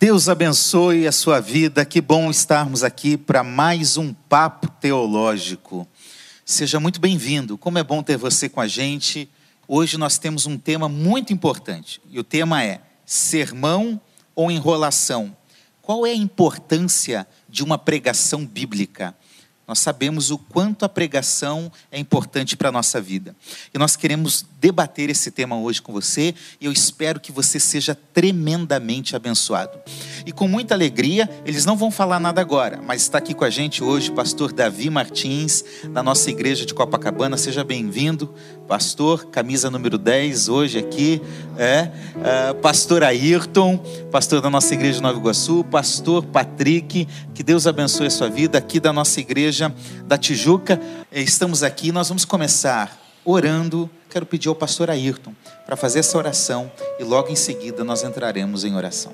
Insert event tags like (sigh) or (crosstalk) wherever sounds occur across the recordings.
Deus abençoe a sua vida. Que bom estarmos aqui para mais um papo teológico. Seja muito bem-vindo. Como é bom ter você com a gente. Hoje nós temos um tema muito importante. E o tema é sermão ou enrolação. Qual é a importância de uma pregação bíblica? Nós sabemos o quanto a pregação é importante para a nossa vida. E nós queremos debater esse tema hoje com você e eu espero que você seja tremendamente abençoado. E com muita alegria, eles não vão falar nada agora, mas está aqui com a gente hoje o pastor Davi Martins, da nossa igreja de Copacabana. Seja bem-vindo, pastor, camisa número 10, hoje aqui. É, é, pastor Ayrton, pastor da nossa igreja de Nova Iguaçu, pastor Patrick, que Deus abençoe a sua vida, aqui da nossa igreja da Tijuca. Estamos aqui, nós vamos começar orando quero pedir ao pastor Ayrton para fazer essa oração e logo em seguida nós entraremos em oração.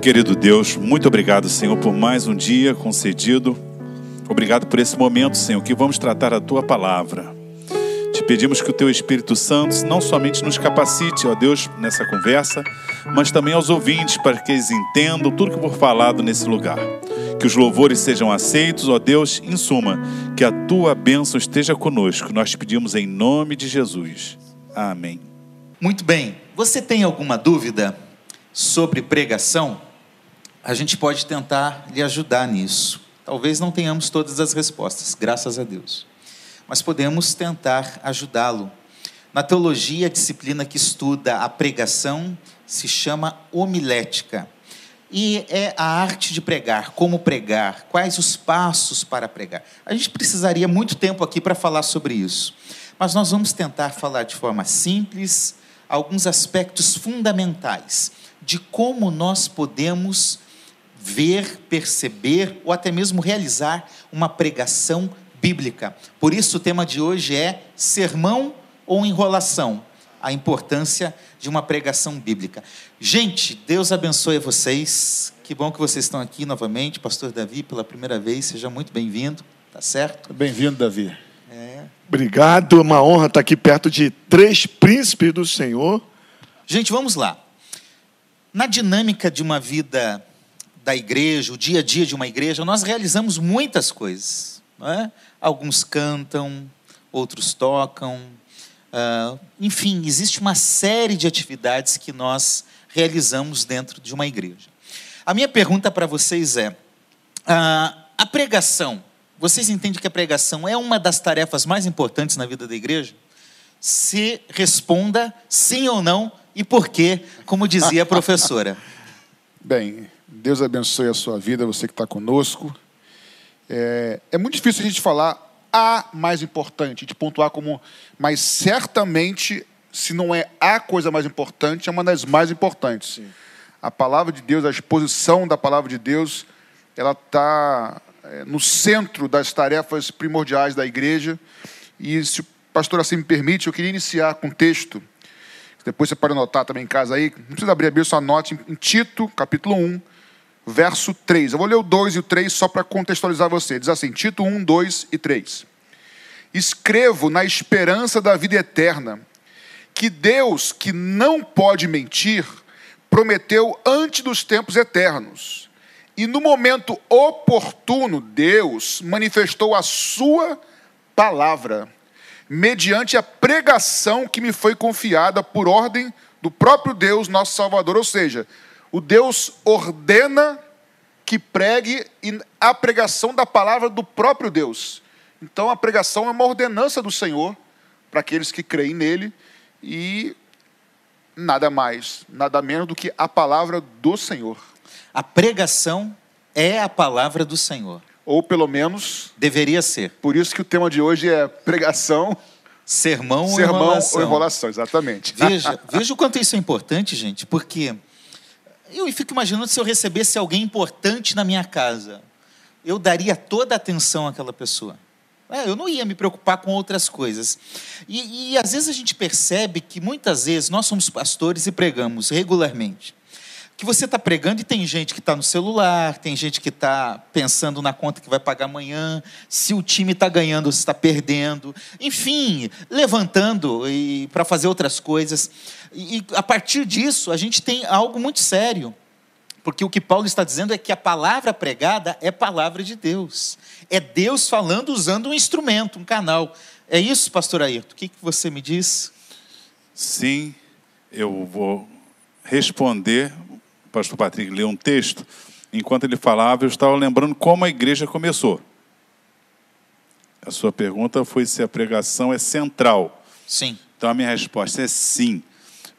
Querido Deus, muito obrigado, Senhor, por mais um dia concedido. Obrigado por esse momento, Senhor, que vamos tratar a tua palavra. Te pedimos que o teu Espírito Santo não somente nos capacite, ó Deus, nessa conversa, mas também aos ouvintes, para que eles entendam tudo que for falado nesse lugar. Que os louvores sejam aceitos, ó Deus, em suma, que a tua bênção esteja conosco. Nós te pedimos em nome de Jesus. Amém. Muito bem. Você tem alguma dúvida sobre pregação? A gente pode tentar lhe ajudar nisso. Talvez não tenhamos todas as respostas, graças a Deus. Mas podemos tentar ajudá-lo. Na teologia, a disciplina que estuda a pregação se chama homilética e é a arte de pregar, como pregar, quais os passos para pregar. A gente precisaria muito tempo aqui para falar sobre isso, mas nós vamos tentar falar de forma simples alguns aspectos fundamentais de como nós podemos ver, perceber ou até mesmo realizar uma pregação bíblica. Por isso o tema de hoje é sermão ou enrolação a importância de uma pregação bíblica. Gente, Deus abençoe vocês. Que bom que vocês estão aqui novamente. Pastor Davi, pela primeira vez, seja muito bem-vindo. Tá certo? Bem-vindo, Davi. É. Obrigado, uma honra estar aqui perto de três príncipes do Senhor. Gente, vamos lá. Na dinâmica de uma vida da igreja, o dia a dia de uma igreja, nós realizamos muitas coisas. É? Alguns cantam, outros tocam, Uh, enfim, existe uma série de atividades que nós realizamos dentro de uma igreja. A minha pergunta para vocês é: uh, a pregação, vocês entendem que a pregação é uma das tarefas mais importantes na vida da igreja? Se responda sim ou não e por quê, como dizia a professora. (laughs) Bem, Deus abençoe a sua vida, você que está conosco. É, é muito difícil a gente falar a mais importante, de pontuar como, mas certamente, se não é a coisa mais importante, é uma das mais importantes. Sim. A palavra de Deus, a exposição da palavra de Deus, ela está é, no centro das tarefas primordiais da igreja. E se o pastor assim me permite, eu queria iniciar com um texto. Depois você pode anotar também em casa aí. Não precisa abrir a Bíblia, só anote em Tito, capítulo 1, verso 3. Eu vou ler o 2 e o 3 só para contextualizar você. Diz assim: Tito 1, 2 e 3. Escrevo na esperança da vida eterna, que Deus, que não pode mentir, prometeu antes dos tempos eternos. E no momento oportuno, Deus manifestou a sua palavra, mediante a pregação que me foi confiada por ordem do próprio Deus, nosso Salvador. Ou seja, o Deus ordena que pregue a pregação da palavra do próprio Deus. Então a pregação é uma ordenança do Senhor para aqueles que creem nele e nada mais, nada menos do que a palavra do Senhor. A pregação é a palavra do Senhor. Ou pelo menos deveria ser. Por isso que o tema de hoje é pregação, sermão, sermão ou enrolação. ou enrolação, exatamente. Veja, veja o quanto isso é importante, gente, porque eu fico imaginando se eu recebesse alguém importante na minha casa, eu daria toda a atenção àquela pessoa. É, eu não ia me preocupar com outras coisas. E, e às vezes a gente percebe que muitas vezes nós somos pastores e pregamos regularmente. Que você está pregando e tem gente que está no celular, tem gente que está pensando na conta que vai pagar amanhã, se o time está ganhando ou se está perdendo, enfim, levantando e para fazer outras coisas. E, e a partir disso a gente tem algo muito sério, porque o que Paulo está dizendo é que a palavra pregada é palavra de Deus, é Deus falando usando um instrumento, um canal. É isso, Pastor Ayrton? O que, que você me diz? Sim, eu vou responder pastor Patrick leu um texto, enquanto ele falava, eu estava lembrando como a igreja começou. A sua pergunta foi se a pregação é central. Sim. Então a minha resposta é sim.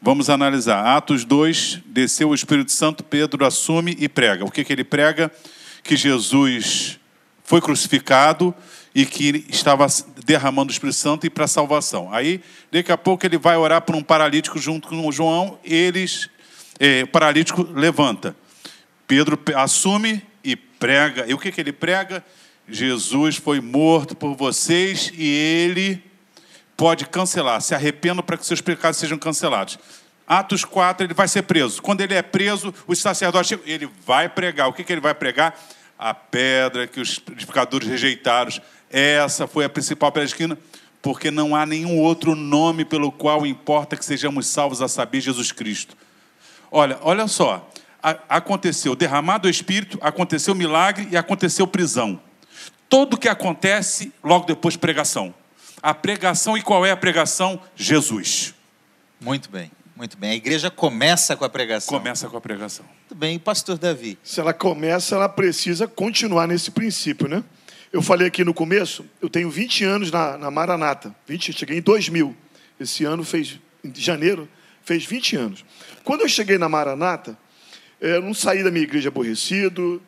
Vamos analisar. Atos 2, desceu o Espírito Santo, Pedro assume e prega. O que, que ele prega? Que Jesus foi crucificado e que estava derramando o Espírito Santo e para a salvação. Aí, daqui a pouco, ele vai orar por um paralítico junto com João, eles é, paralítico levanta. Pedro assume e prega. E o que, que ele prega? Jesus foi morto por vocês e ele pode cancelar. Se arrependam para que seus pecados sejam cancelados. Atos 4, ele vai ser preso. Quando ele é preso, os sacerdotes chegam, ele vai pregar. O que, que ele vai pregar? A pedra que os pecadores rejeitaram. Essa foi a principal pedra esquina, porque não há nenhum outro nome pelo qual importa que sejamos salvos a saber Jesus Cristo. Olha, olha só. aconteceu derramado o Espírito, aconteceu milagre e aconteceu prisão. Tudo que acontece, logo depois pregação. A pregação, e qual é a pregação? Jesus. Muito bem, muito bem. A igreja começa com a pregação. Começa com a pregação. Muito bem, pastor Davi. Se ela começa, ela precisa continuar nesse princípio, né? Eu falei aqui no começo, eu tenho 20 anos na, na Maranata. 20, cheguei em 2000. Esse ano fez, em janeiro, fez 20 anos. Quando eu cheguei na Maranata, eh, eu não saí da minha igreja aborrecido,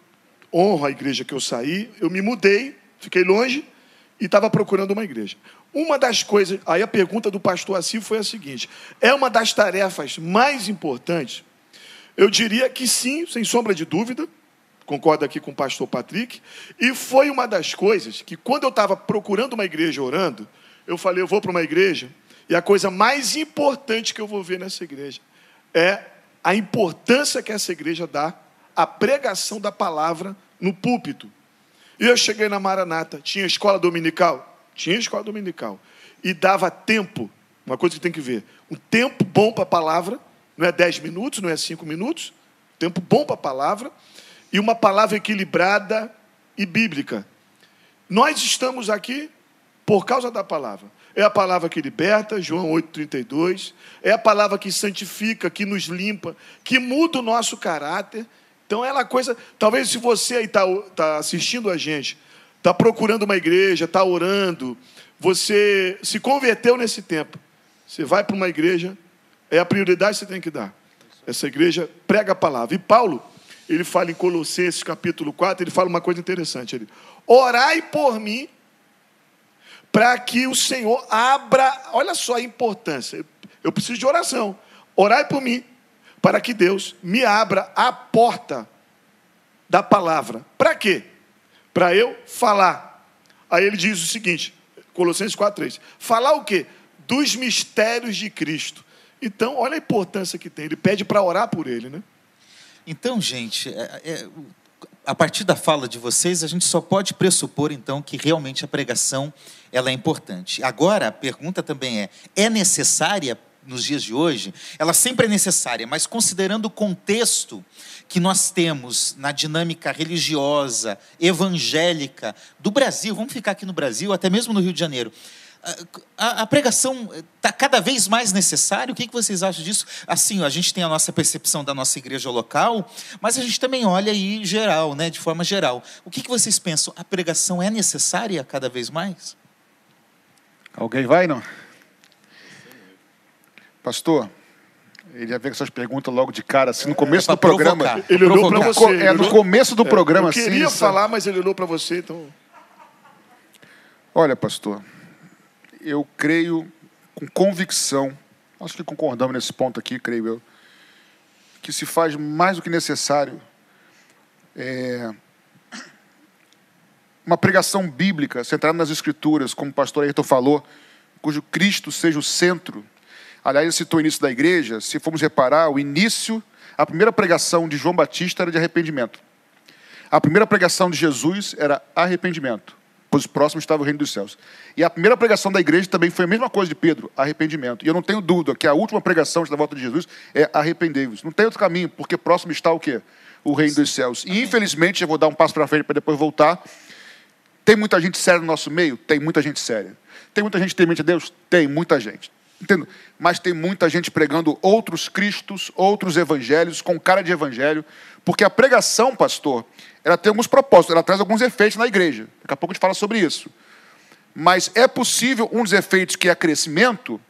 honro a igreja que eu saí, eu me mudei, fiquei longe e estava procurando uma igreja. Uma das coisas, aí a pergunta do pastor Assis foi a seguinte: é uma das tarefas mais importantes? Eu diria que sim, sem sombra de dúvida, concordo aqui com o pastor Patrick, e foi uma das coisas que, quando eu estava procurando uma igreja orando, eu falei: eu vou para uma igreja, e a coisa mais importante que eu vou ver nessa igreja é a importância que essa igreja dá à pregação da palavra no púlpito. E eu cheguei na Maranata, tinha escola dominical? Tinha escola dominical. E dava tempo, uma coisa que tem que ver, um tempo bom para a palavra, não é dez minutos, não é cinco minutos, tempo bom para a palavra, e uma palavra equilibrada e bíblica. Nós estamos aqui por causa da palavra. É a palavra que liberta, João 8,32. É a palavra que santifica, que nos limpa, que muda o nosso caráter. Então, ela é coisa. Talvez se você aí está tá assistindo a gente, está procurando uma igreja, está orando, você se converteu nesse tempo. Você vai para uma igreja, é a prioridade que você tem que dar. Essa igreja prega a palavra. E Paulo, ele fala em Colossenses capítulo 4, ele fala uma coisa interessante. Ele, Orai por mim para que o Senhor abra, olha só a importância. Eu preciso de oração. Orai por mim, para que Deus me abra a porta da palavra. Para quê? Para eu falar. Aí ele diz o seguinte, Colossenses 4:3. Falar o quê? Dos mistérios de Cristo. Então, olha a importância que tem. Ele pede para orar por ele, né? Então, gente, é, é, a partir da fala de vocês, a gente só pode pressupor, então, que realmente a pregação ela é importante. Agora, a pergunta também é: é necessária nos dias de hoje? Ela sempre é necessária, mas considerando o contexto que nós temos na dinâmica religiosa, evangélica do Brasil, vamos ficar aqui no Brasil, até mesmo no Rio de Janeiro. A, a, pregação está cada vez mais necessária? O que, que vocês acham disso? Assim, a gente tem a nossa percepção da nossa igreja local, mas a gente também olha aí geral, né, de forma geral. O que, que vocês pensam? A pregação é necessária cada vez mais? Alguém vai, não? Pastor, ele ia ver essas perguntas logo de cara, assim, no começo é, do programa. Provocar. Ele olhou para você. É, no começo do é, programa, eu queria assim, falar, mas ele olhou para você, então... Olha, pastor, eu creio com convicção, acho que concordamos nesse ponto aqui, creio eu, que se faz mais do que necessário é, uma pregação bíblica centrada nas Escrituras, como o pastor Ayrton falou, cujo Cristo seja o centro. Aliás, ele citou o início da igreja. Se formos reparar, o início, a primeira pregação de João Batista era de arrependimento. A primeira pregação de Jesus era arrependimento, pois próximo estava o reino dos céus. E a primeira pregação da igreja também foi a mesma coisa de Pedro, arrependimento. E eu não tenho dúvida que a última pregação da volta de Jesus é arrependei-vos. Não tem outro caminho, porque próximo está o quê? O reino dos céus. E infelizmente, eu vou dar um passo para frente para depois voltar. Tem muita gente séria no nosso meio? Tem muita gente séria. Tem muita gente temente a Deus? Tem muita gente. Entendo? Mas tem muita gente pregando outros cristos, outros evangelhos, com cara de evangelho, porque a pregação, pastor, ela tem alguns propósitos, ela traz alguns efeitos na igreja. Daqui a pouco a gente fala sobre isso. Mas é possível um dos efeitos que é crescimento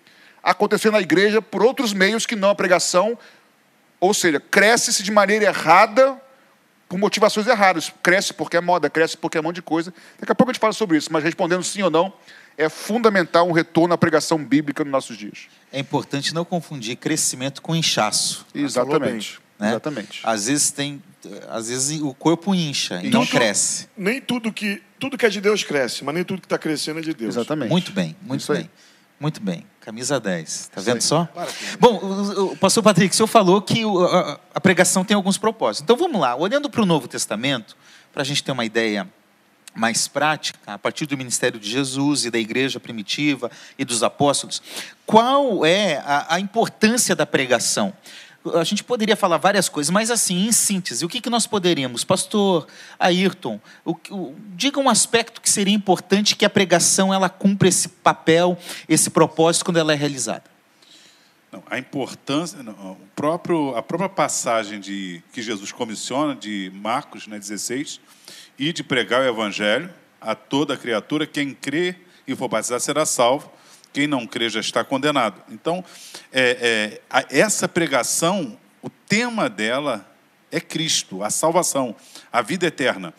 acontecer na igreja por outros meios que não a pregação, ou seja, cresce-se de maneira errada por motivações erradas. Cresce porque é moda, cresce porque é um monte de coisa. Daqui a pouco a gente fala sobre isso, mas respondendo sim ou não, é fundamental um retorno à pregação bíblica nos nossos dias. É importante não confundir crescimento com inchaço. Exatamente. Né? Exatamente. Às vezes tem, às vezes o corpo incha e não Tudo- cresce. Nem tudo que, tudo que é de Deus cresce, mas nem tudo que está crescendo é de Deus. Exatamente. Muito bem, muito Isso aí. bem. Muito bem. Camisa 10. Tá Isso vendo aí. só? Para. Bom, pastor Patrick, o senhor falou que a, a pregação tem alguns propósitos. Então vamos lá, olhando para o Novo Testamento, para a gente ter uma ideia mais prática, a partir do ministério de Jesus e da igreja primitiva e dos apóstolos, qual é a, a importância da pregação? A gente poderia falar várias coisas, mas assim, em síntese, o que, que nós poderíamos? Pastor Ayrton, o, o, diga um aspecto que seria importante que a pregação ela cumpra esse papel, esse propósito quando ela é realizada. Não, a importância, não, o próprio, a própria passagem de, que Jesus comissiona, de Marcos né, 16, e de pregar o evangelho a toda criatura, quem crê e for batizado será salvo, quem não crê já está condenado. Então, é, é, a- essa pregação, o tema dela é Cristo, a salvação, a vida eterna.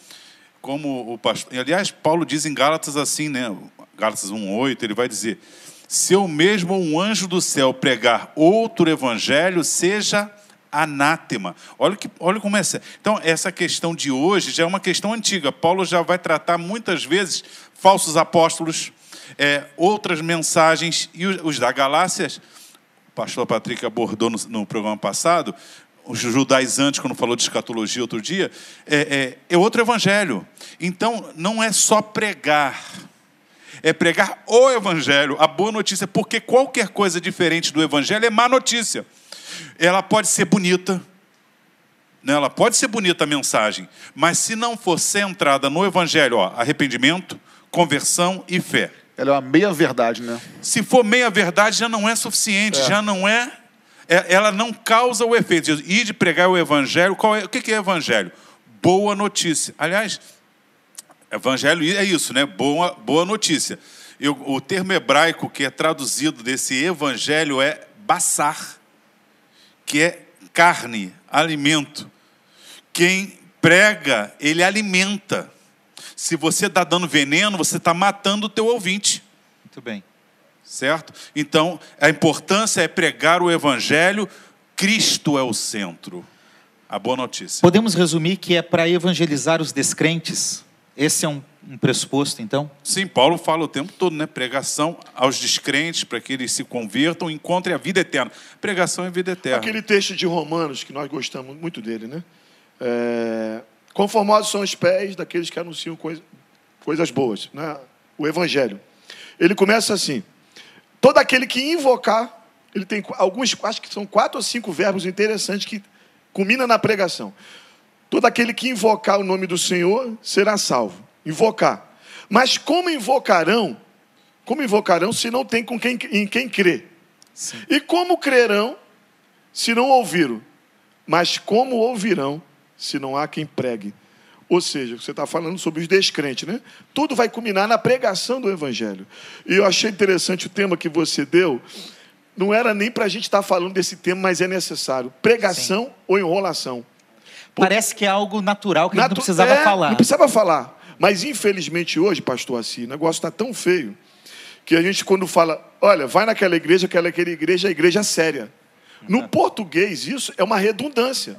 Como o pastor, aliás, Paulo diz em Gálatas assim, né? Gálatas 1:8, ele vai dizer: "Se eu mesmo um anjo do céu pregar outro evangelho, seja anátema". Olha que, olha como é. Então, essa questão de hoje já é uma questão antiga. Paulo já vai tratar muitas vezes falsos apóstolos, é, outras mensagens e os, da Galácias, o pastor Patrick abordou no, no programa passado, os judaizantes, quando falou de escatologia outro dia, é, é, é outro evangelho. Então, não é só pregar, é pregar o evangelho, a boa notícia, porque qualquer coisa diferente do evangelho é má notícia. Ela pode ser bonita, né? ela pode ser bonita a mensagem, mas se não for centrada no evangelho, ó, arrependimento, conversão e fé. Ela é uma meia-verdade, né? Se for meia verdade, já não é suficiente, É. já não é, é- Ela não causa o efeito. E de pregar o evangelho, qual é, o que é evangelho? Boa notícia. Aliás, evangelho é isso, né? Boa, boa notícia. Eu- o termo hebraico que é traduzido desse evangelho é bassar, que é carne, alimento. Quem prega, ele alimenta. Se você está dando veneno, você está matando o teu ouvinte Muito bem. certo? Então, a importância é pregar o evangelho, Cristo é o centro. A boa notícia. Podemos resumir que é para evangelizar os descrentes? Esse é um, um pressuposto, então? Sim, Paulo fala o tempo todo, né? Pregação aos descrentes para que eles se convertam, encontrem a vida eterna. Pregação é vida eterna. Aquele texto de Romanos, que nós gostamos muito dele, né? É, Conformados são os pés daqueles que anunciam coisa- coisas boas, né? o Evangelho. Ele começa assim: todo aquele que invocar, ele tem alguns, acho que são quatro ou cinco verbos interessantes que culmina na pregação. Todo aquele que invocar o nome do Senhor será salvo. Invocar. Mas como invocarão? Como invocarão se não tem com quem, em quem crer? E como crerão se não ouviram? Mas como ouvirão se não há quem pregue? Ou seja, você está falando sobre os descrentes, né? Tudo vai culminar na pregação do Evangelho. E eu achei interessante o tema que você deu. Não era nem para a gente estar falando desse tema, mas é necessário. Pregação ou enrolação. Parece que é algo natural que a gente não Natu- precisava é, falar. Não precisava falar. Mas infelizmente hoje, pastor Assi, o negócio está tão feio que a gente, quando fala, olha, vai naquela igreja, aquela, aquela igreja é a igreja séria. No português, isso é uma redundância.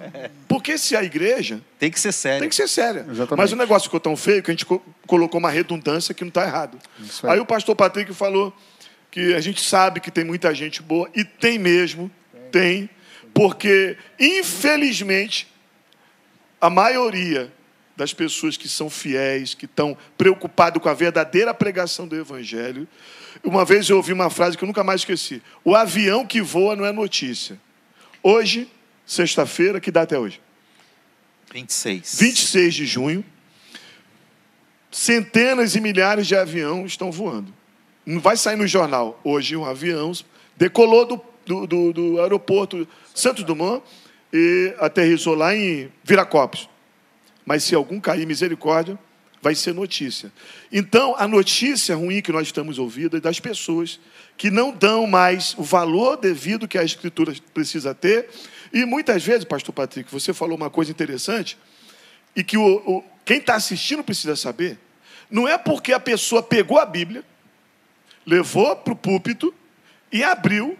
Porque se a igreja Tem que ser sério. tem que ser séria. Exatamente. Mas o negócio ficou tão feio que a gente co- colocou uma redundância que não está errado. Isso aí. Aí o pastor Patrick falou que a gente sabe que tem muita gente boa, e tem mesmo, tem, porque, infelizmente, a maioria das pessoas que são fiéis, que estão preocupados com a verdadeira pregação do Evangelho. Uma vez eu ouvi uma frase que eu nunca mais esqueci: O avião que voa não é notícia. Hoje, sexta-feira, que data é hoje? 26. 26 de junho. Centenas e milhares de aviões estão voando. Não vai sair no jornal. Hoje um avião decolou do, do, do, do aeroporto Santos Dumont e aterrissou lá em Viracopos. Mas se algum cair, misericórdia, vai ser notícia. Então, a notícia ruim que nós estamos ouvindo é das pessoas que não dão mais o valor devido que a Escritura precisa ter. E muitas vezes, Pastor Patrick, você falou uma coisa interessante, e que o, o quem está assistindo precisa saber. Não é porque a pessoa pegou a Bíblia, levou para o púlpito e abriu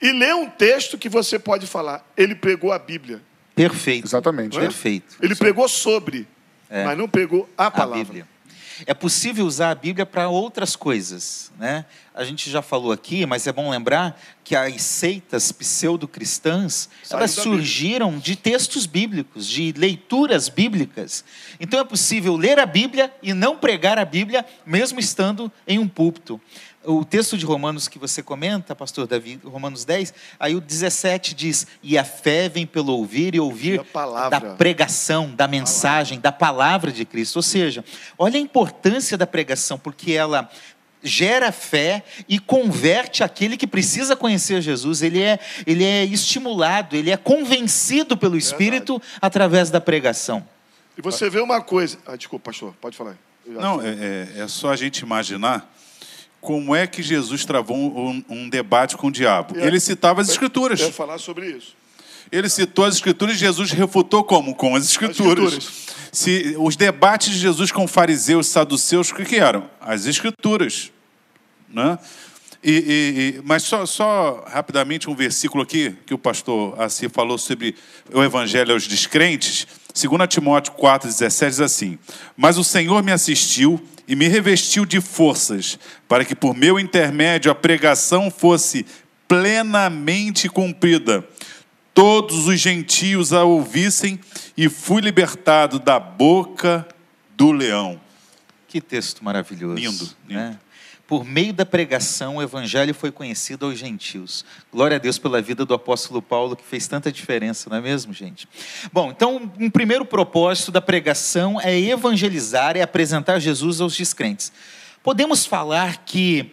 e leu um texto que você pode falar. Ele pregou a Bíblia. Perfeito. Exatamente. É? Perfeito. Ele pregou sobre, é. mas não pregou a palavra. A Bíblia. É possível usar a Bíblia para outras coisas, né? A gente já falou aqui, mas é bom lembrar que as seitas pseudo-cristãs, elas surgiram de textos bíblicos, de leituras bíblicas. Então é possível ler a Bíblia e não pregar a Bíblia, mesmo estando em um púlpito o texto de Romanos que você comenta, pastor Davi, Romanos 10, aí o 17 diz: E a fé vem pelo ouvir e ouvir da pregação, da mensagem, da palavra de Cristo. Ou seja, olha a importância da pregação, porque ela gera fé e converte aquele que precisa conhecer Jesus. Ele é, ele é estimulado, ele é convencido pelo Espírito Verdade. através da pregação. E você vê uma coisa. Ah, desculpa, pastor, pode falar. Não, é, é, é só a gente imaginar como é que Jesus travou um, um debate com o diabo. Ele citava as escrituras. Eu falar sobre isso. Ele citou as escrituras e Jesus refutou como? Com as escrituras. As escrituras. Se, os debates de Jesus com fariseus e saduceus, o que, que eram? As escrituras. Né? E, e, e, mas só, só, rapidamente um versículo aqui que o pastor Assi falou sobre o evangelho aos descrentes. 2 Timóteo 4,17 diz assim: Mas o Senhor me assistiu e me revestiu de forças, para que por meu intermédio a pregação fosse plenamente cumprida. Todos os gentios a ouvissem e fui libertado da boca do leão. Que texto maravilhoso. Lindo, lindo. Né? Por meio da pregação, o evangelho foi conhecido aos gentios. Glória a Deus pela vida do apóstolo Paulo, que fez tanta diferença, não é mesmo, gente? Bom, então, um primeiro propósito da pregação é evangelizar, é apresentar Jesus aos descrentes. Podemos falar que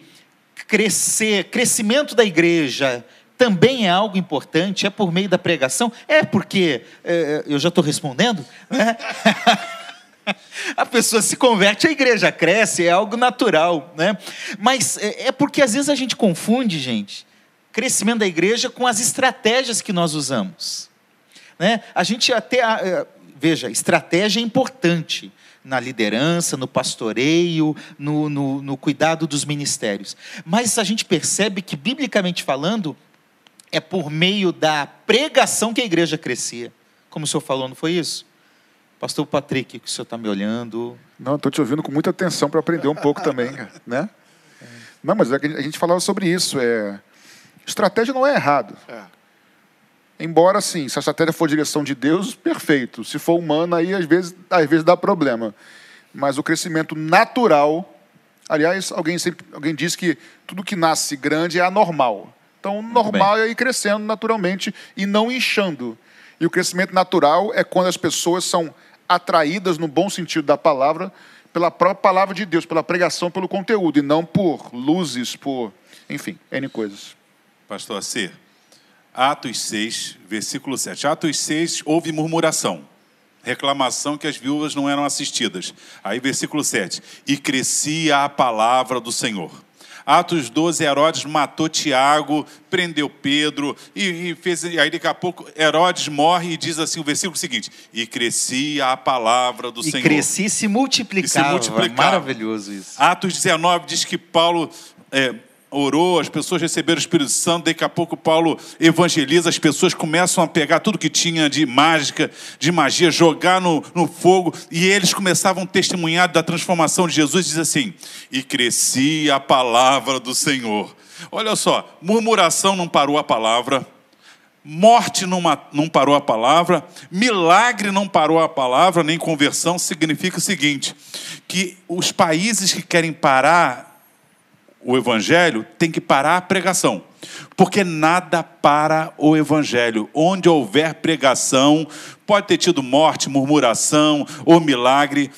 crescer, crescimento da igreja, também é algo importante, é por meio da pregação? É porque, é, eu já estou respondendo, né? (laughs) (laughs) a pessoa se converte, a igreja cresce, é algo natural, né? Mas é, é porque às vezes a gente confunde, gente, crescimento da igreja com as estratégias que nós usamos. Né? A gente até, é, veja, estratégia é importante na liderança, no pastoreio, no, no, no cuidado dos ministérios. Mas a gente percebe que, biblicamente falando, é por meio da pregação que a igreja crescia. Como o senhor falou, não foi isso? Pastor Patrick, que o senhor está me olhando. Não, estou te ouvindo com muita atenção para aprender um pouco também, (laughs) né? Não, mas é a gente falava sobre isso. É... Estratégia não é errado. É. Embora, sim, se a estratégia for direção de Deus, perfeito. Se for humana, aí às vezes, às vezes dá problema. Mas o crescimento natural. Aliás, alguém, sempre, alguém diz que tudo que nasce grande é anormal. Então, Muito normal bem. é ir crescendo naturalmente e não inchando. E o crescimento natural é quando as pessoas são atraídas, no bom sentido da palavra, pela própria palavra de Deus, pela pregação, pelo conteúdo, e não por luzes, por, enfim, N coisas. Pastor C. Atos 6, versículo 7. Atos 6, houve murmuração, reclamação que as viúvas não eram assistidas. Aí, versículo 7. E crescia a palavra do Senhor. Atos 12, Herodes matou Tiago, prendeu Pedro, e, e fez. Aí daqui a pouco Herodes morre e diz assim o versículo seguinte: E crescia a palavra do e Senhor. Crescia e se multiplicava. E se multiplicava. Maravilhoso isso. Atos 19 diz que Paulo. É, orou, as pessoas receberam o Espírito Santo, daqui a pouco Paulo evangeliza, as pessoas começam a pegar tudo que tinha de mágica, de magia, jogar no, no fogo, e eles começavam a testemunhar da transformação de Jesus, diz assim, e crescia a palavra do Senhor, Olha só, murmuração não parou a palavra, morte não, não parou a palavra, milagre não parou a palavra, nem conversão, significa o seguinte: que os países que querem parar o evangelho têm que parar a pregação. Porque nada para o evangelho. Onde houver pregação, pode ter tido morte, murmuração ou milagre,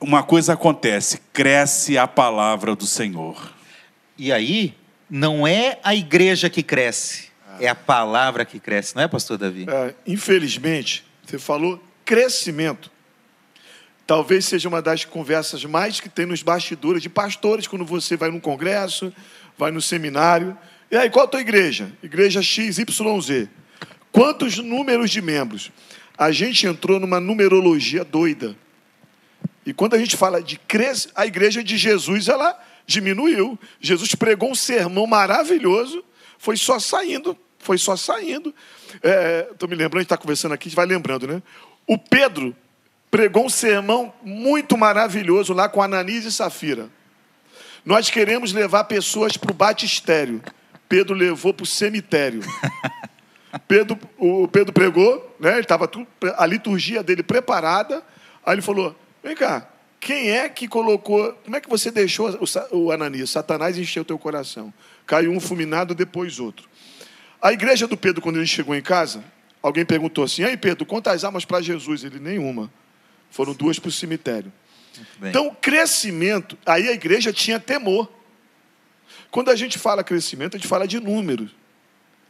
uma coisa acontece: cresce a palavra do Senhor. E aí, não é a igreja que cresce, é a palavra que cresce, não é, pastor Davi? É, infelizmente, você falou crescimento. Talvez seja uma das conversas mais que tem nos bastidores de pastores quando você vai num congresso, vai no seminário. E aí, qual a tua igreja? Igreja XYZ. Quantos números de membros? A gente entrou numa numerologia doida. E quando a gente fala de crescer, a igreja de Jesus, ela diminuiu. Jesus pregou um sermão maravilhoso, foi só saindo, foi só saindo. Estou é, me lembrando, a gente está conversando aqui, a gente vai lembrando, né? O Pedro pregou um sermão muito maravilhoso lá com Ananias e Safira. Nós queremos levar pessoas para o batistério. Pedro levou para o cemitério. (laughs) Pedro, o Pedro pregou, né? Ele estava a liturgia dele preparada. Aí ele falou: Vem cá, quem é que colocou. Como é que você deixou o, o Ananias? Satanás encheu o teu coração. Caiu um fulminado, depois outro. A igreja do Pedro, quando ele chegou em casa, alguém perguntou assim: Aí, Pedro, quantas almas para Jesus? Ele, nenhuma. Foram duas para o cemitério. Então, o crescimento, aí a igreja tinha temor. Quando a gente fala crescimento, a gente fala de número.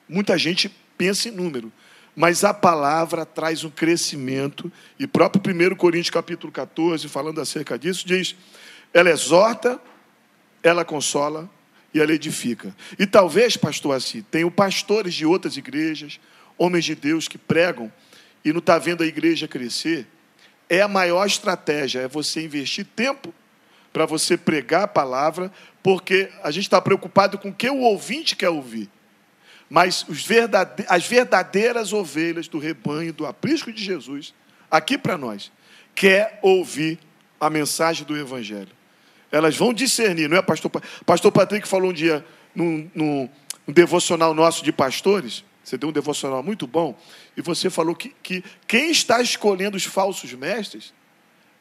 Muita gente pensa em número mas a palavra traz um crescimento, e próprio 1 Coríntios capítulo 14, falando acerca disso, diz: ela exorta, ela consola e ela edifica. E talvez, pastor assim, tenham pastores de outras igrejas, homens de Deus que pregam e não está vendo a igreja crescer. É a maior estratégia, é você investir tempo para você pregar a palavra, porque a gente está preocupado com o que o ouvinte quer ouvir. Mas verdade... as verdadeiras ovelhas do rebanho, do aprisco de Jesus, aqui para nós, quer ouvir a mensagem do Evangelho. Elas vão discernir, não é, pastor? Pastor Patrick falou um dia num, num, num devocional nosso de pastores. Você deu um devocional muito bom. E você falou que, que quem está escolhendo os falsos mestres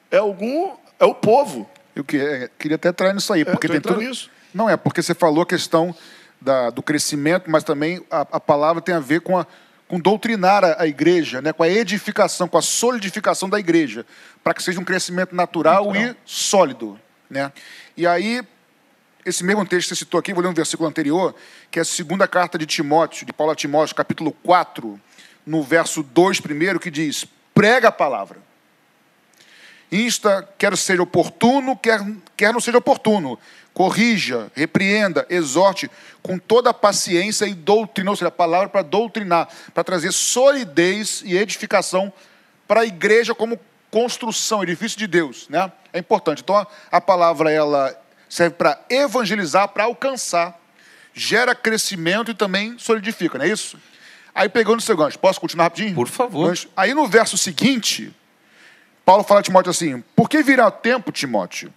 é algum. é o povo. Eu queria até entrar nisso aí, é, porque tem tudo... nisso. Não é, porque você falou a questão da, do crescimento, mas também a, a, palavra tem a ver com, a, com doutrinar a, a, igreja, né, com a edificação, com a solidificação da igreja, para que seja um crescimento natural, natural, e sólido. Né? E aí, esse mesmo texto que você citou aqui, vou ler um versículo anterior, que é a segunda carta de Timóteo, de Paulo a Timóteo, capítulo 4, no verso 2 primeiro, que diz, prega a palavra. Insta, quer seja oportuno, quer, quer não seja oportuno corrija, repreenda, exorte com toda a paciência e doutrina, ou seja, a palavra para doutrinar, para trazer solidez e edificação para a igreja como construção, edifício de Deus, né? É importante. Então a palavra ela serve para evangelizar, para alcançar, gera crescimento e também solidifica, não é isso? Aí pegando o seu gancho, posso continuar rapidinho? Por favor. Aí no verso seguinte, Paulo fala a Timóteo assim: Por que virá o tempo, Timóteo?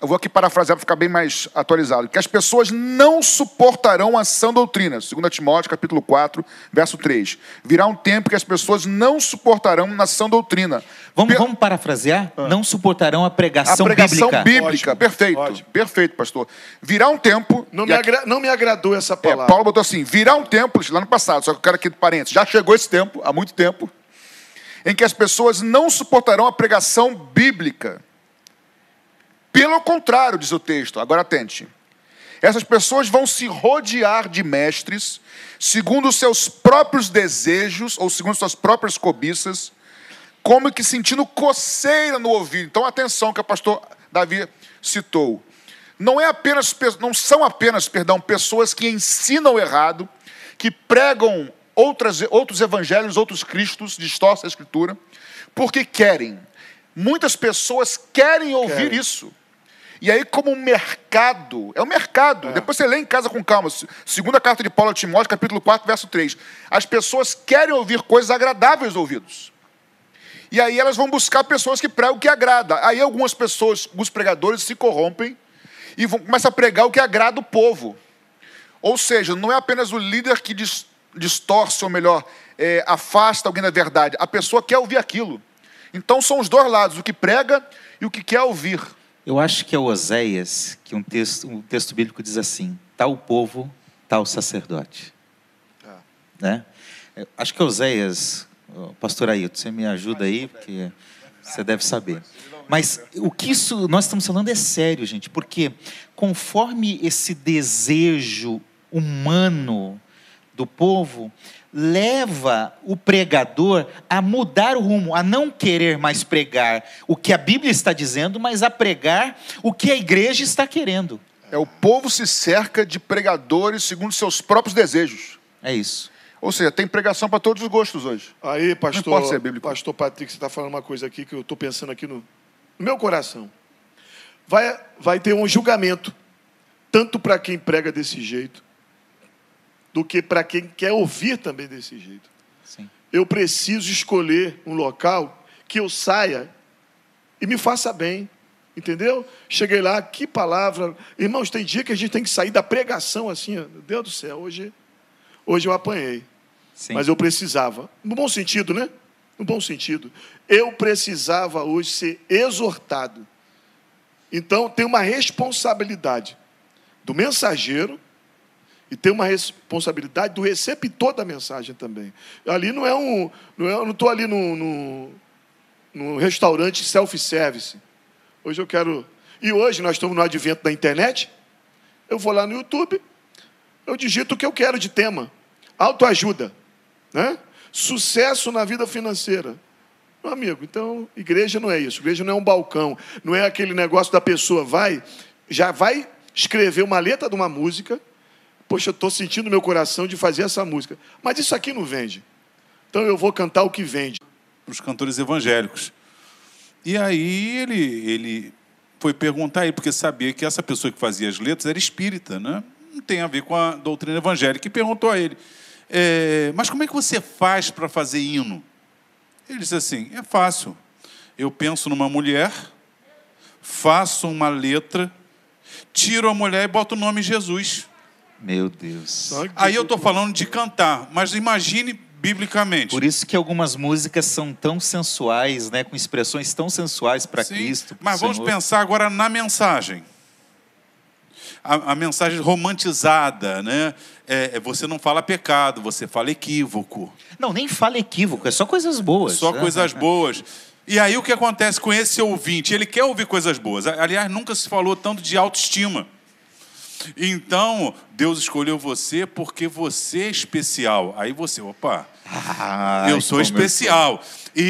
eu vou aqui parafrasear para ficar bem mais atualizado, que as pessoas não suportarão a sã doutrina, 2 Timóteo capítulo 4, verso 3. Virá um tempo que as pessoas não suportarão a sã doutrina. Vamos, per... vamos parafrasear? Ah. Não suportarão a pregação, a pregação bíblica. bíblica. perfeito, perfeito, pastor. Virá um tempo... Não me, aqui... agra... não me agradou essa é, palavra. É, Paulo botou assim, virá um tempo, lá no passado, só que eu quero aqui de parênteses, já chegou esse tempo, há muito tempo, em que as pessoas não suportarão a pregação bíblica pelo contrário, diz o texto, agora atente. Essas pessoas vão se rodear de mestres, segundo os seus próprios desejos, ou segundo suas próprias cobiças, como que sentindo coceira no ouvido. Então, atenção que o pastor Davi citou. Não, é apenas, não são apenas, perdão, pessoas que ensinam errado, que pregam outras, outros evangelhos, outros cristos, distorcem a escritura, porque querem. Muitas pessoas querem ouvir querem. isso. E aí, como um mercado, é um mercado. É. Depois você lê em casa com calma. Segunda carta de Paulo a Timóteo, capítulo 4, verso 3. As pessoas querem ouvir coisas agradáveis aos ouvidos. E aí elas vão buscar pessoas que pregam o que agrada. Aí algumas pessoas, alguns pregadores se corrompem e vão, começam a pregar o que agrada o povo. Ou seja, não é apenas o líder que dis, distorce, ou melhor, é, afasta alguém da verdade. A pessoa quer ouvir aquilo. Então são os dois lados, o que prega e o que quer ouvir. Eu acho que é Oséias que um texto, um texto bíblico diz assim: tal povo, tal sacerdote. Ah. Né? Acho que Oséias, pastor Ailton, você me ajuda aí, porque você deve saber. Mas o que isso nós estamos falando é sério, gente, porque conforme esse desejo humano do povo leva o pregador a mudar o rumo, a não querer mais pregar o que a Bíblia está dizendo, mas a pregar o que a igreja está querendo. É o povo se cerca de pregadores segundo seus próprios desejos. É isso. Ou seja, tem pregação para todos os gostos hoje. Aí, pastor, pastor Patrick, você está falando uma coisa aqui que eu estou pensando aqui no, no meu coração. Vai, vai ter um julgamento, tanto para quem prega desse jeito, do que para quem quer ouvir também desse jeito. Sim. Eu preciso escolher um local que eu saia e me faça bem. Entendeu? Cheguei lá, que palavra. Irmãos, tem dia que a gente tem que sair da pregação assim, meu Deus do céu, hoje, hoje eu apanhei. Sim. Mas eu precisava. No bom sentido, né? No bom sentido. Eu precisava hoje ser exortado. Então tem uma responsabilidade do mensageiro e tem uma responsabilidade do receptor da mensagem também. Ali não é um. Não é, eu não estou ali num, num, num restaurante self-service. Hoje eu quero. E hoje nós estamos no advento da internet. Eu vou lá no YouTube, eu digito o que eu quero de tema. Autoajuda. Né? Sucesso na vida financeira. Meu amigo, então, igreja não é isso. Igreja não é um balcão. Não é aquele negócio da pessoa vai, já vai escrever uma letra de uma música Poxa, eu estou sentindo meu coração de fazer essa música. Mas isso aqui não vende. Então eu vou cantar o que vende. Para os cantores evangélicos. E aí ele, ele foi perguntar aí, porque sabia que essa pessoa que fazia as letras era espírita, né? Não tem a ver com a doutrina evangélica. E perguntou a ele: é, Mas como é que você faz para fazer hino? Ele disse assim: É fácil. Eu penso numa mulher, faço uma letra, tiro a mulher e boto o nome Jesus. Meu Deus. Aí eu estou falando de cantar, mas imagine biblicamente. Por isso que algumas músicas são tão sensuais, né, com expressões tão sensuais para Cristo. Mas vamos Senhor. pensar agora na mensagem. A, a mensagem romantizada, né? É, é, você não fala pecado, você fala equívoco. Não, nem fala equívoco, é só coisas boas. Só né? coisas boas. E aí o que acontece com esse ouvinte? Ele quer ouvir coisas boas. Aliás, nunca se falou tanto de autoestima. Então, Deus escolheu você porque você é especial. Aí você, opa, Ai, eu sou especial. E,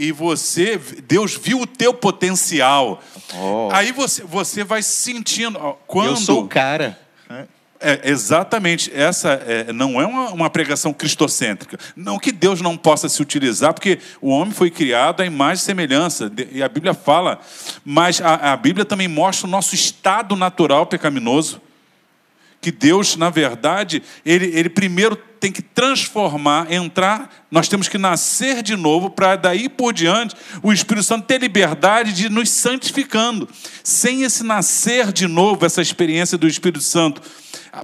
e, e, você, Deus viu o teu potencial. Oh. Aí você, você vai sentindo. Quando, eu sou o cara. É, exatamente. Essa é, não é uma, uma, pregação cristocêntrica. Não que Deus não possa se utilizar, porque o homem foi criado à imagem e semelhança. E a Bíblia fala. Mas a, a Bíblia também mostra o nosso estado natural pecaminoso que Deus, na verdade, ele, ele primeiro tem que transformar, entrar, nós temos que nascer de novo para daí por diante o Espírito Santo ter liberdade de nos santificando. Sem esse nascer de novo, essa experiência do Espírito Santo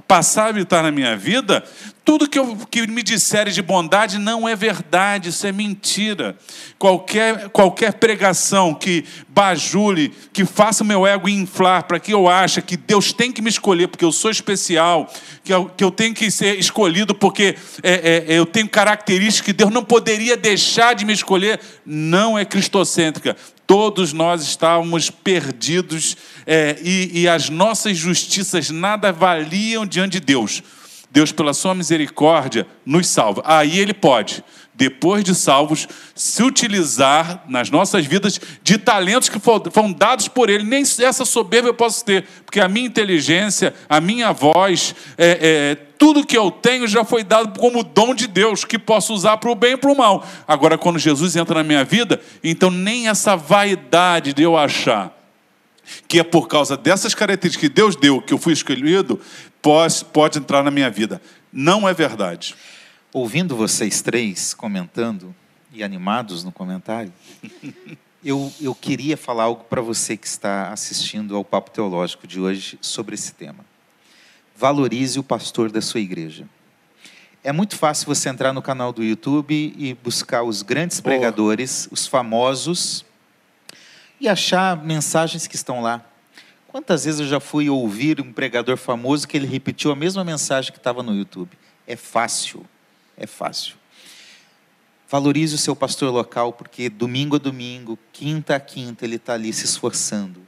passar a habitar na minha vida, tudo que, eu, que me disserem de bondade não é verdade, isso é mentira. Qualquer, qualquer pregação que bajule, que faça o meu ego inflar para que eu ache que Deus tem que me escolher porque eu sou especial, que eu, que eu tenho que ser escolhido porque é, é, eu tenho características que Deus não poderia deixar de me escolher, não é cristocêntrica. Todos nós estávamos perdidos é, e, e as nossas justiças nada valiam diante de Deus. Deus, pela sua misericórdia, nos salva. Aí Ele pode, depois de salvos, se utilizar nas nossas vidas de talentos que foram dados por Ele. Nem essa soberba eu posso ter, porque a minha inteligência, a minha voz, é, é, tudo que eu tenho já foi dado como dom de Deus, que posso usar para o bem e para o mal. Agora, quando Jesus entra na minha vida, então nem essa vaidade de eu achar que é por causa dessas características que Deus deu, que eu fui escolhido, pode, pode entrar na minha vida. Não é verdade. Ouvindo vocês três comentando e animados no comentário, (laughs) eu, eu queria falar algo para você que está assistindo ao Papo Teológico de hoje sobre esse tema. Valorize o pastor da sua igreja. É muito fácil você entrar no canal do YouTube e buscar os grandes Boa. pregadores, os famosos, e achar mensagens que estão lá. Quantas vezes eu já fui ouvir um pregador famoso que ele repetiu a mesma mensagem que estava no YouTube? É fácil, é fácil. Valorize o seu pastor local, porque domingo a domingo, quinta a quinta, ele está ali se esforçando,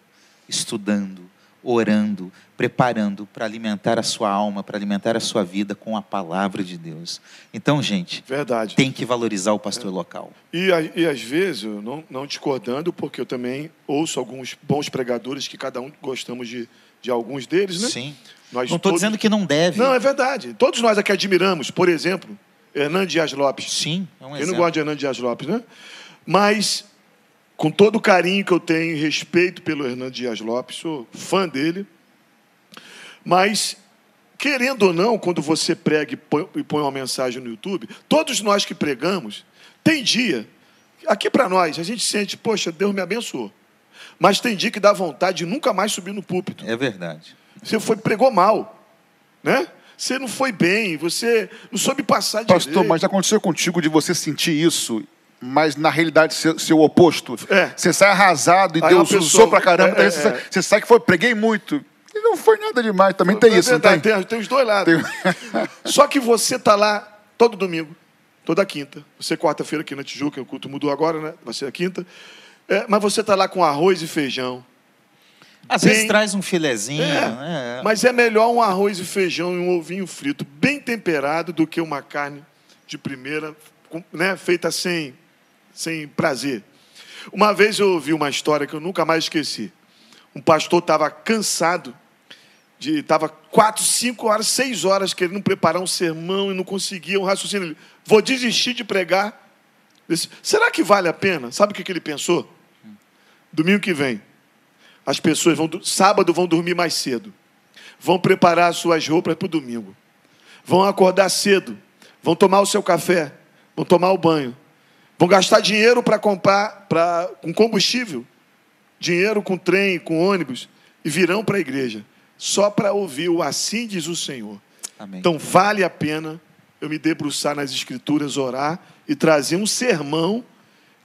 estudando, orando, preparando para alimentar a sua alma, para alimentar a sua vida com a palavra de Deus. Então, gente, Verdade. tem que valorizar o pastor local. E, e às vezes, eu não, não discordando, porque eu também ouço alguns bons pregadores que cada um gostamos de, de alguns deles, né? Sim. Nós Não estou todos- dizendo que não deve. Não, é verdade. Todos nós aqui admiramos, por exemplo, Hernando Dias Lopes. Sim, é um Quem não exemplo. gosta de Hernando Dias Lopes, né? Mas, com todo o carinho que eu tenho e respeito pelo Hernando Dias Lopes, sou fã dele. Mas, querendo ou não, quando você prega e põe, uma mensagem no YouTube, todos nós que pregamos, tem dia, aqui para nós, a gente sente, poxa, Deus me abençoou. Mas tem dia que dá vontade de nunca mais subir no púlpito. É verdade. Você foi pregou mal, né? Você não foi bem, você não soube passar Pastor, direito. mas já aconteceu contigo de você sentir isso, mas na realidade ser, ser o oposto? É. Você sai arrasado e Aí Deus uma usou pessoa- pra caramba, é, daí é, você, é. sai- você sai que foi, preguei muito. Não foi nada demais, também tem É isso, não verdade, tem? tem, tem os dois lados. Só que você tá lá todo domingo, toda quinta. Você quarta-feira aqui na Tijuca, o culto mudou agora, né? Vai ser a quinta. É, mas você tá lá com arroz e feijão. Às Bem- vezes traz um filezinho, É, né? Mas é melhor um arroz e feijão e um ovinho frito bem temperado do que uma carne de primeira, né, feita sem, sem prazer. Uma vez eu ouvi uma história que eu nunca mais esqueci. Um pastor estava cansado, estava quatro, cinco horas, seis horas querendo preparar um sermão e não conseguia um raciocínio. Ele, Vou desistir de pregar. Disse, Será que vale a pena? Sabe o que, que ele pensou? Domingo que vem, as pessoas vão, do- sábado vão dormir mais cedo, vão preparar as suas roupas para o domingo, vão acordar cedo, vão tomar o seu café, vão tomar o banho, vão gastar dinheiro para comprar pra, com combustível, dinheiro com trem, com ônibus, e virão para a igreja, só para ouvir o assim diz o Senhor. Amém. Então vale a pena eu me debruçar nas escrituras, orar e trazer um sermão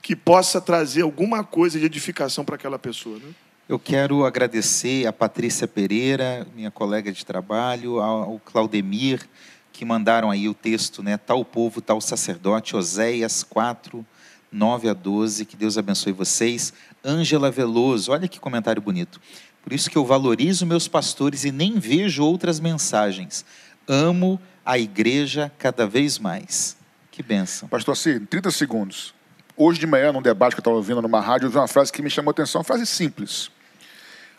que possa trazer alguma coisa de edificação para aquela pessoa. Né? Eu quero agradecer a Patrícia Pereira, minha colega de trabalho, ao Claudemir, que mandaram aí o texto, né? Tal povo, tal sacerdote, Oséias 4, 9 a 12. Que Deus abençoe vocês. Ângela Veloso, olha que comentário bonito. Por isso que eu valorizo meus pastores e nem vejo outras mensagens. Amo a igreja cada vez mais. Que bênção. Pastor assim, 30 segundos. Hoje de manhã, num debate que eu estava ouvindo numa rádio, eu vi uma frase que me chamou a atenção, uma frase simples.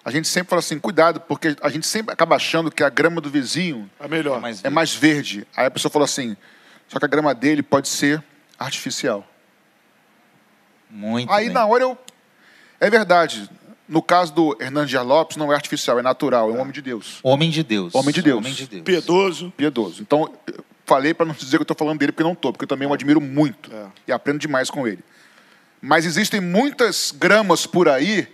A gente sempre fala assim, cuidado, porque a gente sempre acaba achando que a grama do vizinho A melhor. É mais é mais verde. Aí a pessoa falou assim, só que a grama dele pode ser artificial. Muito Aí bem. na hora eu. É verdade. No caso do Hernando Dias Lopes, não é artificial, é natural, é um homem de Deus. Homem de Deus. Homem de Deus. Homem de Deus. Piedoso. Piedoso. Então, eu falei para não dizer que eu estou falando dele, porque não estou, porque eu também o admiro muito É. e aprendo demais com ele. Mas existem muitas gramas por aí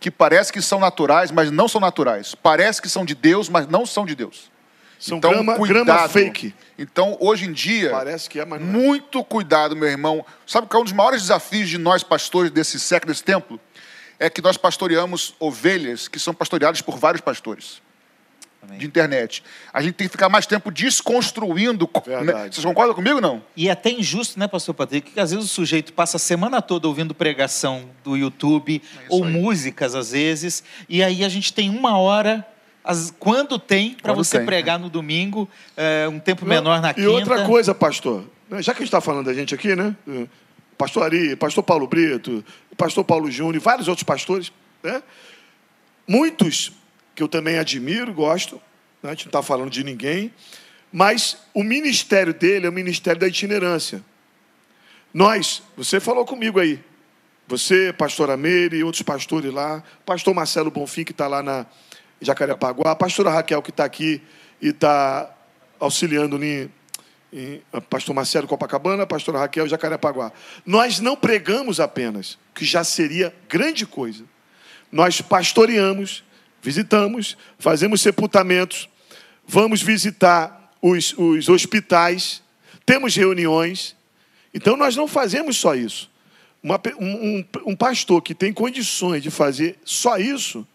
que parece que são naturais, mas não são naturais. Parece que são de Deus, mas não são de Deus. São então, grama, cuidado. grama fake. Então, hoje em dia, Parece que é, mas não é. muito cuidado, meu irmão. Sabe qual é um dos maiores desafios de nós pastores desse século, desse templo? É que nós pastoreamos ovelhas que são pastoreadas por vários pastores Amém. de internet. A gente tem que ficar mais tempo desconstruindo. né? Vocês concordam comigo não? E é até injusto, né, pastor Patrick? Que às vezes o sujeito passa a semana toda ouvindo pregação do YouTube ou aí. músicas, às vezes, e aí a gente tem uma hora, as- quando tem, para você tem, pregar no domingo, é, um tempo menor na e quinta. outra coisa, pastor, né, já que a gente está falando da gente aqui, né? Pastor Ari, pastor Paulo Brito, pastor Paulo Júnior, vários outros pastores, né? Muitos que eu também admiro, gosto, né, a gente não está falando de ninguém, mas o ministério dele é o ministério da itinerância. Nós, você falou comigo aí, você, pastora Meire e outros pastores lá, pastor Marcelo Bonfim, que está lá na Jacarepaguá, pastora Raquel, que está aqui e está auxiliando em, em a pastor Marcelo Copacabana, a pastora Raquel Jacarepaguá. Nós não pregamos apenas, que já seria grande coisa. Nós pastoreamos, visitamos, fazemos sepultamentos, vamos visitar os, os hospitais, temos reuniões. Então, nós não fazemos só isso. Uma, um, um, pastor que tem condições de fazer só isso,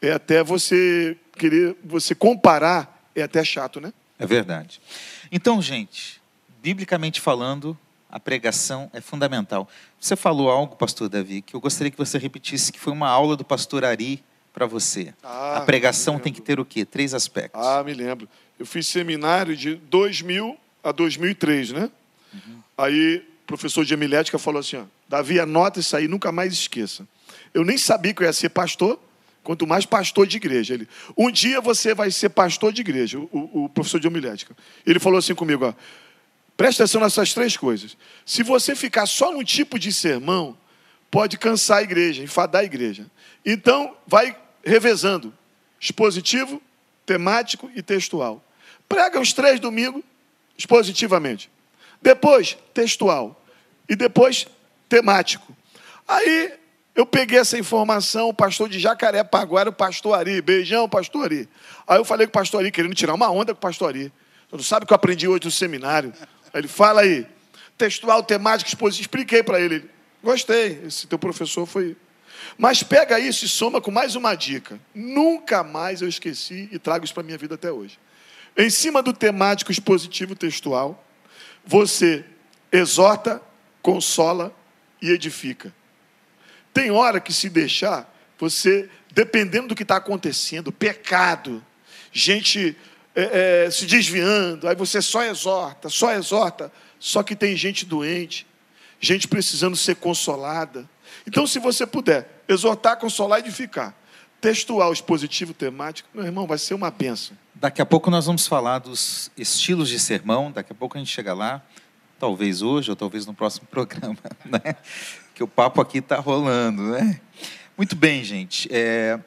é até você querer você comparar, é até chato, né? É verdade. Então, gente, biblicamente falando, a pregação é fundamental. Você falou algo, pastor Davi, que eu gostaria que você repetisse, que foi uma aula do pastor Ari para você. Ah, a pregação tem que ter o quê? Três aspectos. Ah, me lembro. Eu fiz seminário de 2000 a 2003, né? Uhum. Aí o professor de homilética falou assim, ó, Davi, anota isso aí, nunca mais esqueça. Eu nem sabia que eu ia ser pastor, quanto mais pastor de igreja. Ele, um dia você vai ser pastor de igreja, o, o professor de homilética. Ele falou assim comigo, ó, presta atenção nessas três coisas. Se você ficar só num tipo de sermão, pode cansar a igreja, enfadar a igreja. Então, vai revezando: expositivo, temático e textual. Prega os três domingos expositivamente. Depois, textual. E depois, temático. Aí eu peguei essa informação, o pastor de Jacarepaguá era o pastor Ari. Beijão, pastor Ari. Aí eu falei com o pastor Ari, querendo tirar uma onda com o pastor Ari. Você não sabe o que eu aprendi hoje no seminário? Aí ele fala aí, textual, temático, expositivo. Expliquei para ele. Gostei, esse teu professor foi mas pega isso e soma com mais uma dica. Nunca mais eu esqueci e trago isso para a minha vida até hoje. Em cima do temático expositivo textual, você exorta, consola e edifica. Tem hora que se deixar, você, dependendo do que está acontecendo, pecado, gente é, é, se desviando, aí você só exorta, só exorta, só que tem gente doente, gente precisando ser consolada. Então, se você puder, exortar, consolar e edificar. Textual, expositivo, temático, meu irmão, vai ser uma benção. Daqui a pouco nós vamos falar dos estilos de sermão, daqui a pouco a gente chega lá, talvez hoje ou talvez no próximo (laughs) programa, né? Que o papo aqui está rolando, né? Muito bem, gente. É...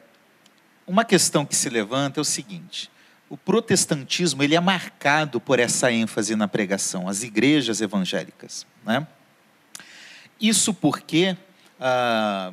Uma questão que se levanta é o seguinte: o protestantismo ele é marcado por essa ênfase na pregação, as igrejas evangélicas, né? Isso porque ah,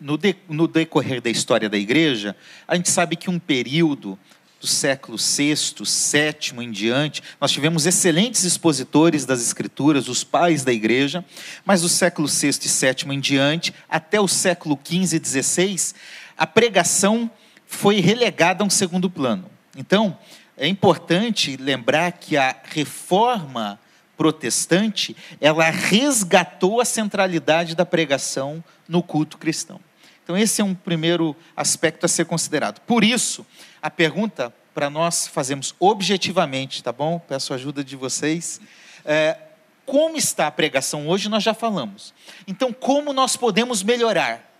no, de, no decorrer da história da igreja, a gente sabe que um período do século VI, VII em diante, nós tivemos excelentes expositores das escrituras, os pais da igreja, mas do século VI e VII em diante, até o século XV e XVI, a pregação foi relegada a um segundo plano. Então, é importante lembrar que a reforma protestante, ela resgatou a centralidade da pregação no culto cristão. Então, esse é um primeiro aspecto a ser considerado. Por isso, a pergunta para nós fazemos objetivamente, tá bom? Peço a ajuda de vocês. É, como está a pregação hoje, nós já falamos. Então, como nós podemos melhorar?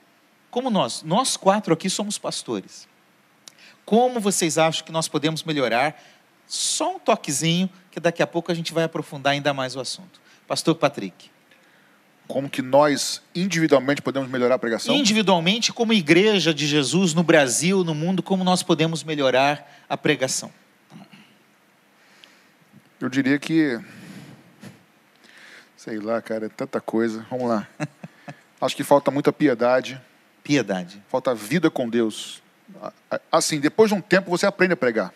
Como nós? Nós quatro aqui somos pastores. Como vocês acham que nós podemos melhorar? Só um toquezinho, que daqui a pouco a gente vai aprofundar ainda mais o assunto. Pastor Patrick como que nós individualmente podemos melhorar a pregação? Individualmente, como igreja de Jesus no Brasil, no mundo, como nós podemos melhorar a pregação? Eu diria que sei lá, cara, é tanta coisa. Vamos lá. (laughs) Acho que falta muita piedade. Piedade. Falta vida com Deus. Assim, depois de um tempo você aprende a pregar.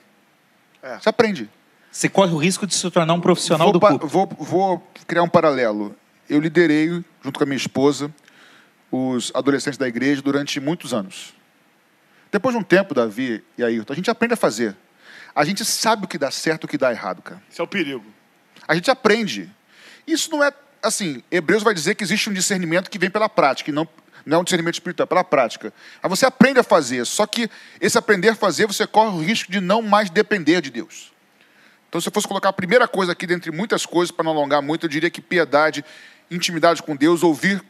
É. Você aprende. Você corre o risco de se tornar um profissional vou, do público. Vou, vou criar um paralelo eu liderei, junto com a minha esposa, os adolescentes da igreja durante muitos anos. Depois de um tempo, Davi e Ayrton, a gente aprende a fazer. A gente sabe o que dá certo e o que dá errado, cara. Isso é o perigo. A gente aprende. Isso não é assim. Hebreus vai dizer que existe um discernimento que vem pela prática, e não, não é um discernimento espiritual, é pela prática. Aí você aprende a fazer, só que esse aprender a fazer, você corre o risco de não mais depender de Deus. Então, se eu fosse colocar a primeira coisa aqui, dentre muitas coisas, para não alongar muito, eu diria que piedade intimidade com Deus, ouvir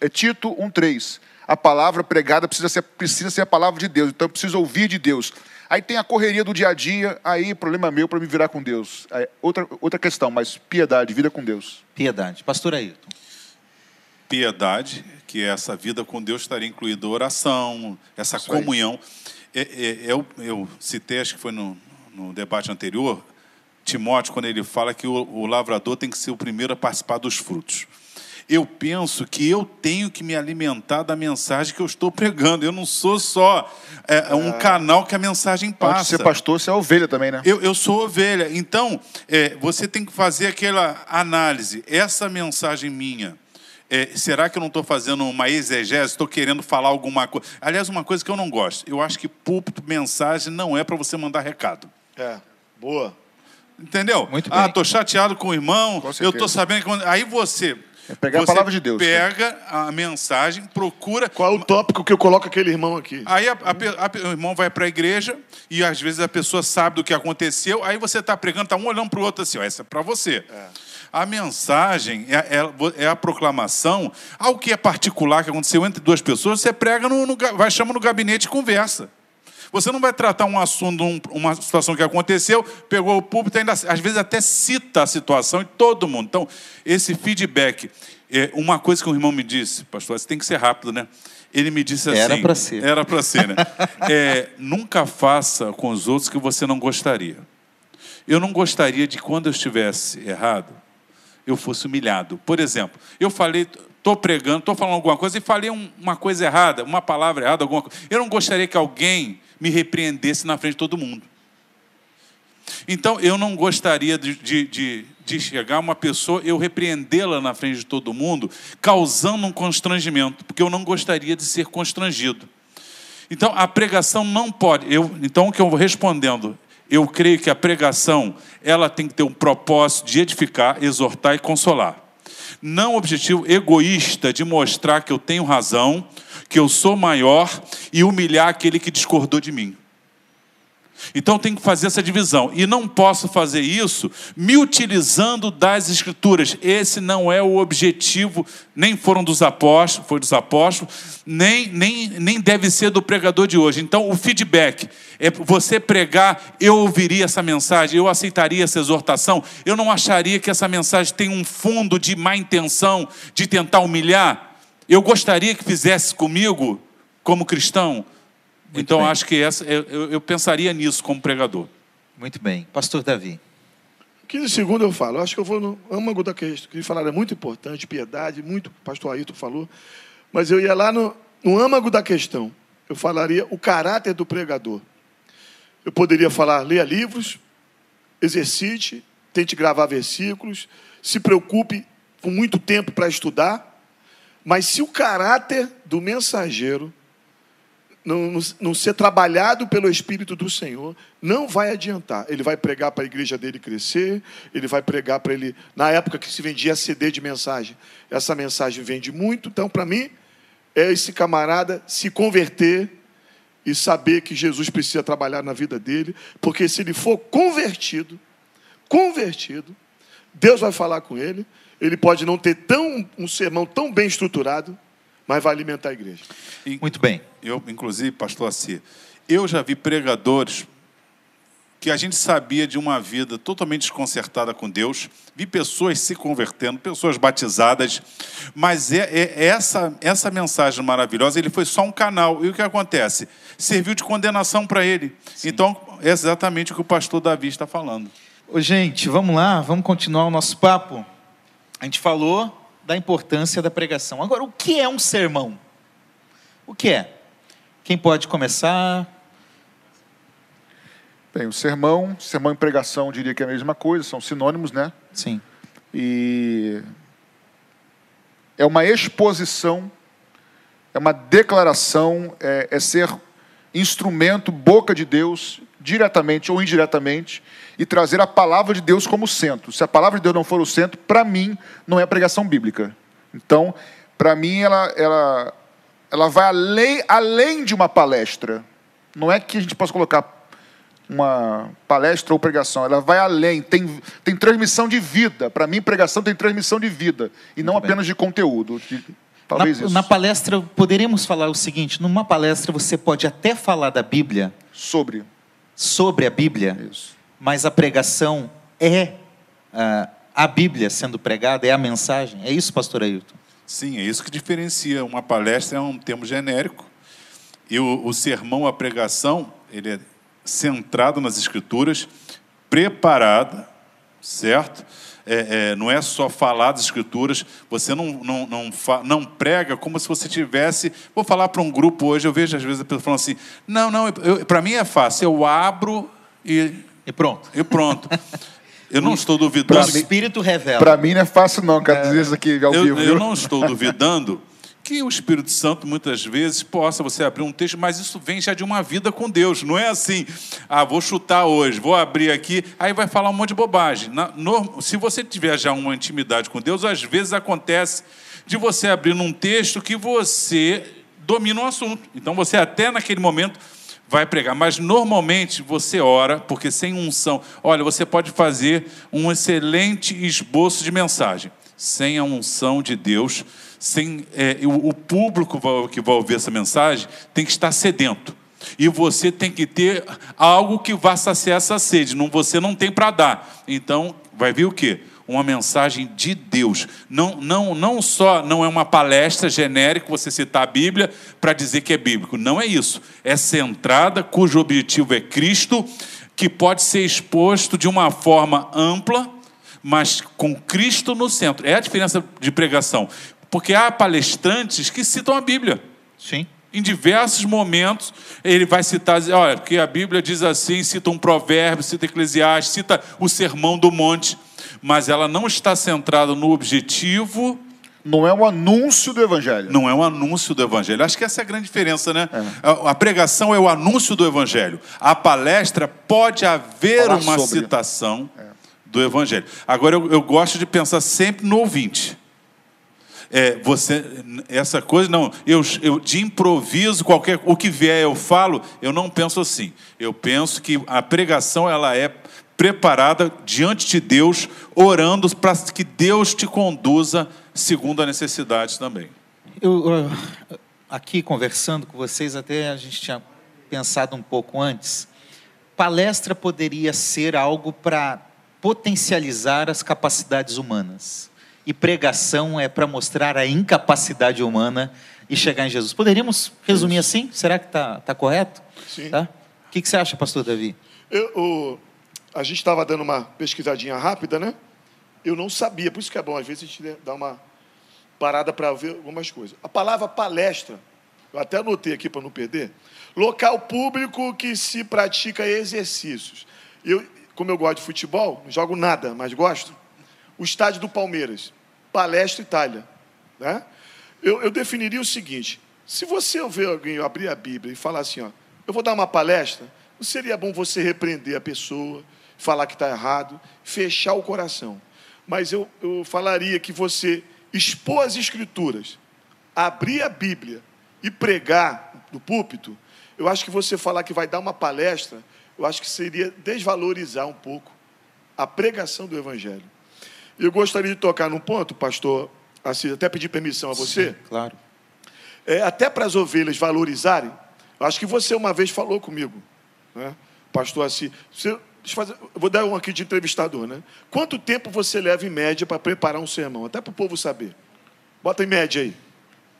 é, Tito 1,3. A palavra pregada precisa ser, precisa ser a palavra de Deus, então eu preciso ouvir de Deus. Aí tem a correria do dia a dia, aí problema meu para me virar com Deus. Aí, outra, outra questão, mas piedade, vida com Deus. Piedade. Pastor Ailton. Piedade, que é essa vida com Deus estaria incluída oração, essa Isso comunhão. É, é, eu, eu citei, acho que foi no, no debate anterior, Timóteo, quando ele fala que o, o lavrador tem que ser o primeiro a participar dos frutos. eu penso que eu tenho que me alimentar da mensagem que eu estou pregando. Eu não sou só é, um canal que a mensagem Antes passa. de ser pastor, você é ovelha também, né? Eu, eu sou ovelha. Então, é, você tem que fazer aquela análise. Essa mensagem minha, é, será que eu não estou fazendo uma exegese? Estou querendo falar alguma coisa? Aliás, uma coisa que eu não gosto. Eu acho que púlpito, mensagem, não é para você mandar recado. É, boa. Entendeu? Muito Ah, bem. tô chateado com o irmão. Com eu tô sabendo que aí você É pegar a você palavra de Deus, né? Pega a mensagem, procura. Qual é o tópico que eu coloco aquele irmão aqui? Aí a- a a o irmão vai para a igreja e às vezes a pessoa sabe do que aconteceu. Aí você está pregando, está um olhando para o outro assim, ó, essa é para você. A mensagem é, é- é a proclamação. Algo que é particular, que aconteceu entre duas pessoas, você prega, no, no vai chama no gabinete e conversa. Você não vai tratar um assunto, um- uma situação que aconteceu, pegou o púlpito, ainda, às vezes até cita a situação e todo mundo. Então, esse feedback. É, uma coisa que um irmão me disse, pastor, você tem que ser rápido, né? Ele me disse assim. Era pra ser. Era para ser, né? (laughs) É, nunca faça com os outros que você não gostaria. Eu não gostaria de quando eu estivesse errado, eu fosse humilhado. Por exemplo, eu falei, estou pregando, estou falando alguma coisa e falei um- uma coisa errada, uma palavra errada, alguma coisa. Eu não gostaria que alguém me repreendesse na frente de todo mundo. Então, eu não gostaria de, de, de, chegar uma pessoa, eu repreendê-la na frente de todo mundo, causando um constrangimento, porque eu não gostaria de ser constrangido. Então, a pregação não pode. Eu, então, o que eu vou respondendo? Eu creio que a pregação ela tem que ter um propósito de edificar, exortar e consolar. Não o objetivo egoísta de mostrar que eu tenho razão, que eu sou maior e humilhar aquele que discordou de mim. Então tem que fazer essa divisão. E não posso fazer isso me utilizando das escrituras. Esse não é o objetivo, nem foram dos apóstolos, foi dos apóstolos, nem, nem, nem deve ser do pregador de hoje. Então o feedback é você pregar, eu ouviria essa mensagem, eu aceitaria essa exortação, eu não acharia que essa mensagem tem um fundo de má intenção, de tentar humilhar. Eu gostaria que fizesse comigo, como cristão, então, bem. acho que essa, eu, eu- pensaria nisso como pregador. Muito bem. Pastor Davi. 15 segundos eu falo. Acho que eu vou no âmago da questão. Que falaram é muito importante, piedade, muito, o pastor Ailton falou. Mas eu ia lá no, no âmago da questão. Eu falaria o caráter do pregador. Eu poderia falar, leia livros, exercite, tente gravar versículos, se preocupe com muito tempo para estudar. Mas se o caráter do mensageiro não, não, ser trabalhado pelo Espírito do Senhor, não vai adiantar. Ele vai pregar para a igreja dele crescer, ele vai pregar para ele. Na época que se vendia CD de mensagem, essa mensagem vende muito. Então, para mim, é esse camarada se converter e saber que Jesus precisa trabalhar na vida dele, porque se ele for convertido, convertido, Deus vai falar com ele. Ele pode não ter tão, um sermão tão bem estruturado, mas vai alimentar a igreja. E Muito bem. Eu, inclusive, pastor Assi, eu já vi pregadores que a gente sabia de uma vida totalmente desconcertada com Deus, vi pessoas se convertendo, pessoas batizadas, mas é, é- essa, essa mensagem maravilhosa, ele foi só um canal. E o que acontece? Serviu de condenação para ele. Então, é exatamente o que o pastor Davi está falando. Ô, gente, vamos lá, vamos continuar o nosso papo. A gente falou da importância da pregação. Agora, o que é um sermão? O que é? Quem pode começar? Bem, o sermão, sermão e pregação, eu diria que é a mesma coisa, são sinônimos, né? Sim. E é uma exposição, é uma declaração, é, é ser instrumento, boca de Deus, diretamente ou indiretamente, e trazer a palavra de Deus como centro. Se a palavra de Deus não for o centro, para mim, não é pregação bíblica. Então, para mim, ela, ela, ela vai além, além de uma palestra. Não é que a gente possa colocar uma palestra ou pregação, ela vai além, tem, tem transmissão de vida. Para mim, pregação tem transmissão de vida, e não Muito bem. apenas de conteúdo. De- talvez na, isso. na palestra, poderíamos falar o seguinte: numa palestra você pode até falar da Bíblia, Sobre sobre a Bíblia, isso. Mas a pregação é ah, a Bíblia sendo pregada, é a mensagem. É isso, pastor Ailton? Sim, é isso que diferencia. Uma palestra é um termo genérico e o, o sermão, a pregação, ele é centrado nas escrituras, preparada, certo? é, é, não é só falar das escrituras, você não, não, não, não prega como se você tivesse. Vou falar para um grupo hoje, eu vejo às vezes a pessoa falando assim: não, não, para mim é fácil, eu abro e. E pronto. E pronto. Eu não estou duvidando. O Espírito revela. Para mim não é fácil, não, quero dizer isso aqui ao eu, vivo. Eu não estou duvidando que o Espírito Santo muitas vezes possa você abrir um texto, mas isso vem já de uma vida com Deus. Não é assim, ah, vou chutar hoje, vou abrir aqui, aí vai falar um monte de bobagem. Na, no, se você tiver já uma intimidade com Deus, às vezes acontece de você abrir num texto que você domina o assunto. Então você até naquele momento vai pregar, mas normalmente você ora, porque sem unção, olha, você pode fazer um excelente esboço de mensagem. Sem a unção de Deus, sem é, o, o público que vai ouvir essa mensagem tem que estar sedento. E você tem que ter algo que vá saciar essa sede. Não, você não tem para dar. Então, vai vir o quê? Uma mensagem de Deus. Não, não, não só não é uma palestra genérica, você citar a Bíblia para dizer que é bíblico. Não é isso. É centrada, cujo objetivo é Cristo, que pode ser exposto de uma forma ampla, mas com Cristo no centro. É a diferença de pregação. Porque há palestrantes que citam a Bíblia. Sim. Em diversos momentos, ele vai citar, olha, porque a Bíblia diz assim, cita um provérbio, cita Eclesiastes, cita o sermão do monte, mas ela não está centrada no objetivo. Não é um anúncio do Evangelho. Não é um anúncio do Evangelho. Acho que essa é a grande diferença, né? É. A, pregação é o anúncio do Evangelho. A palestra pode haver Falar uma sobre. citação é. do Evangelho. Agora, eu, eu gosto de pensar sempre no ouvinte é, você, essa coisa, não, eu, eu de improviso, qualquer, o que vier eu falo, eu não penso assim. Eu penso que a pregação, ela é preparada diante de Deus, orando para que Deus te conduza segundo a necessidade também. Eu, aqui conversando com vocês, até a gente tinha pensado um pouco antes, palestra poderia ser algo para potencializar as capacidades humanas e pregação é para mostrar a incapacidade humana e chegar em Jesus. Poderíamos resumir assim? Será que está tá correto? Sim. Tá? O que, que você acha, pastor Davi? Eu, o, a gente estava dando uma pesquisadinha rápida, né? Eu não sabia, por isso que é bom, às vezes a gente dá uma parada para ver algumas coisas. A palavra palestra, eu até anotei aqui para não perder, local público que se pratica exercícios. Eu, como eu gosto de futebol, não jogo nada, mas gosto, o estádio do Palmeiras, Palestra Itália. Né? Eu, eu definiria o seguinte: se você ouvir alguém abrir a Bíblia e falar assim, ó, eu vou dar uma palestra, não seria bom você repreender a pessoa, falar que está errado, fechar o coração. Mas eu, eu falaria que você expor as Escrituras, abrir a Bíblia e pregar no púlpito, eu acho que você falar que vai dar uma palestra, eu acho que seria desvalorizar um pouco a pregação do Evangelho. Eu gostaria de tocar num ponto, pastor Assis, até pedir permissão a você. Sim, claro. É, até para as ovelhas valorizarem, acho que você uma vez falou comigo, né? pastor Assis. Você, fazer, vou dar um aqui de entrevistador, né? Quanto tempo você leva em média para preparar um sermão? Até para o povo saber. Bota em média aí.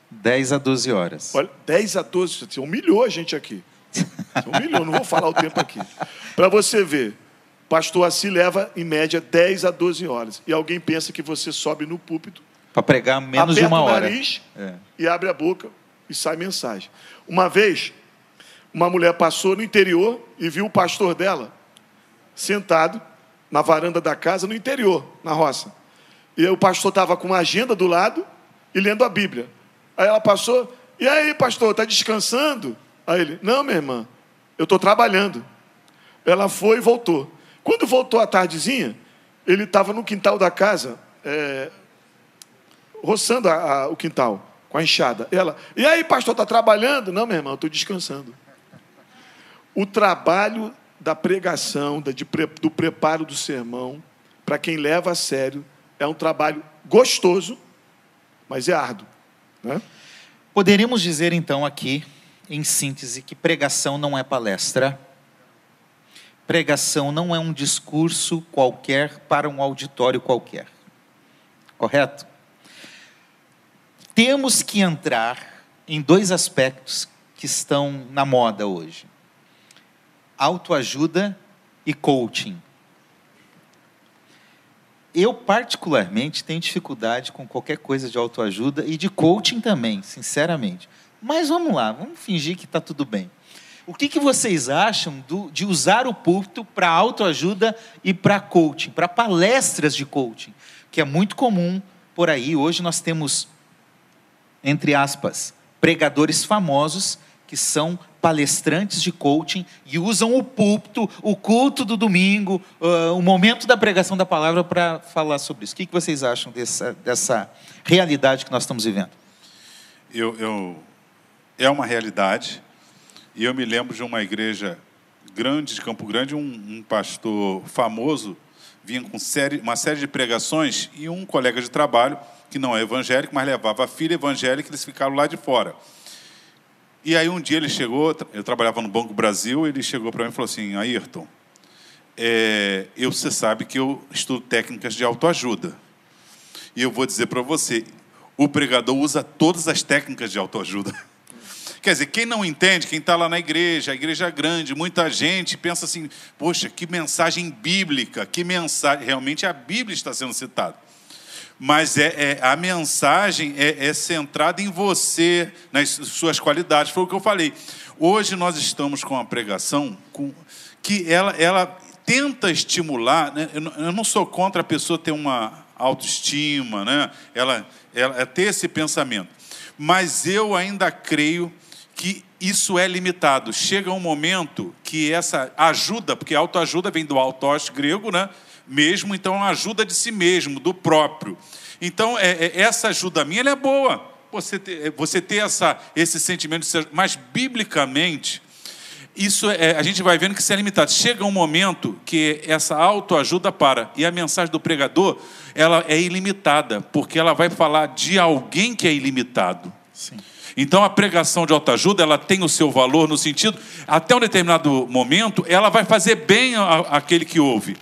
10 a 12 horas. Olha, 10 a 12, você humilhou a gente aqui. Você humilhou, não vou falar o tempo aqui. Para você ver, pastor assim leva, em média, 10 a 12 horas. E alguém pensa que você sobe no púlpito. Para pregar menos de uma hora. nariz é. e abre a boca e sai mensagem. Uma vez, uma mulher passou no interior e viu o pastor dela sentado na varanda da casa, no interior, na roça. E o pastor estava com uma agenda do lado e lendo a Bíblia. Aí ela passou, e aí, pastor, está descansando? Aí ele, não, minha irmã, eu estou trabalhando. Ela foi e voltou. Quando voltou à tardezinha, ele estava no quintal da casa, é, roçando a, a, o quintal com a enxada. Ela, e aí, pastor, está trabalhando? Não, meu irmão, estou descansando. O trabalho da pregação, da, de, do preparo do sermão, para quem leva a sério, é um trabalho gostoso, mas é árduo. Né? Poderíamos dizer então aqui, em síntese, que pregação não é palestra pregação não é um discurso qualquer para um auditório qualquer. Correto? Temos que entrar em dois aspectos que estão na moda hoje: autoajuda e coaching. eu particularmente tenho dificuldade com qualquer coisa de autoajuda e de coaching também, sinceramente. Mas vamos lá, vamos fingir que está tudo bem. O que, que vocês acham do, de usar o púlpito para autoajuda e para coaching, para palestras de coaching, que é muito comum por aí. Hoje nós temos, entre aspas, pregadores famosos que são palestrantes de coaching e usam o púlpito, o culto do domingo, uh, o momento da pregação da palavra para falar sobre isso. O que, que vocês acham dessa, dessa realidade que nós estamos vivendo? Eu, eu, é uma realidade. E eu me lembro de uma igreja grande de Campo Grande, um, um pastor famoso vinha com série, uma série de pregações e um colega de trabalho, que não é evangélico, mas levava a filha evangélica, eles ficaram lá de fora. E aí um dia ele chegou, eu trabalhava no Banco Brasil, ele chegou para mim e falou assim, Ayrton, é, eu, você sabe que eu estudo técnicas de autoajuda. E eu vou dizer para você, o pregador usa todas as técnicas de autoajuda. (laughs) Quer dizer, quem não entende, quem está lá na igreja, a igreja é grande, muita gente pensa assim, poxa, que mensagem bíblica, que mensagem. Realmente a Bíblia está sendo citada mas é, é a mensagem é, é, centrada em você, nas suas qualidades. Foi o que eu falei. Hoje nós estamos com uma pregação com, que ela, ela tenta estimular. Né? Eu não sou contra a pessoa ter uma autoestima, né? ela, ela é ter esse pensamento. Mas eu ainda creio que isso é limitado. Chega um momento que essa ajuda, porque autoajuda vem do autós grego, né? Mesmo, então a ajuda de si mesmo, do próprio. Então, é, é, essa ajuda minha é boa, você ter, é, você ter essa, esse sentimento de ser, mas biblicamente, isso é, a gente vai vendo que isso é limitado. Chega um momento que essa autoajuda para, e a mensagem do pregador, ela é ilimitada, porque ela vai falar de alguém que é ilimitado. Sim. Então a pregação de autoajuda, ela tem o seu valor no sentido, até um determinado momento, ela vai fazer bem àquele que ouve.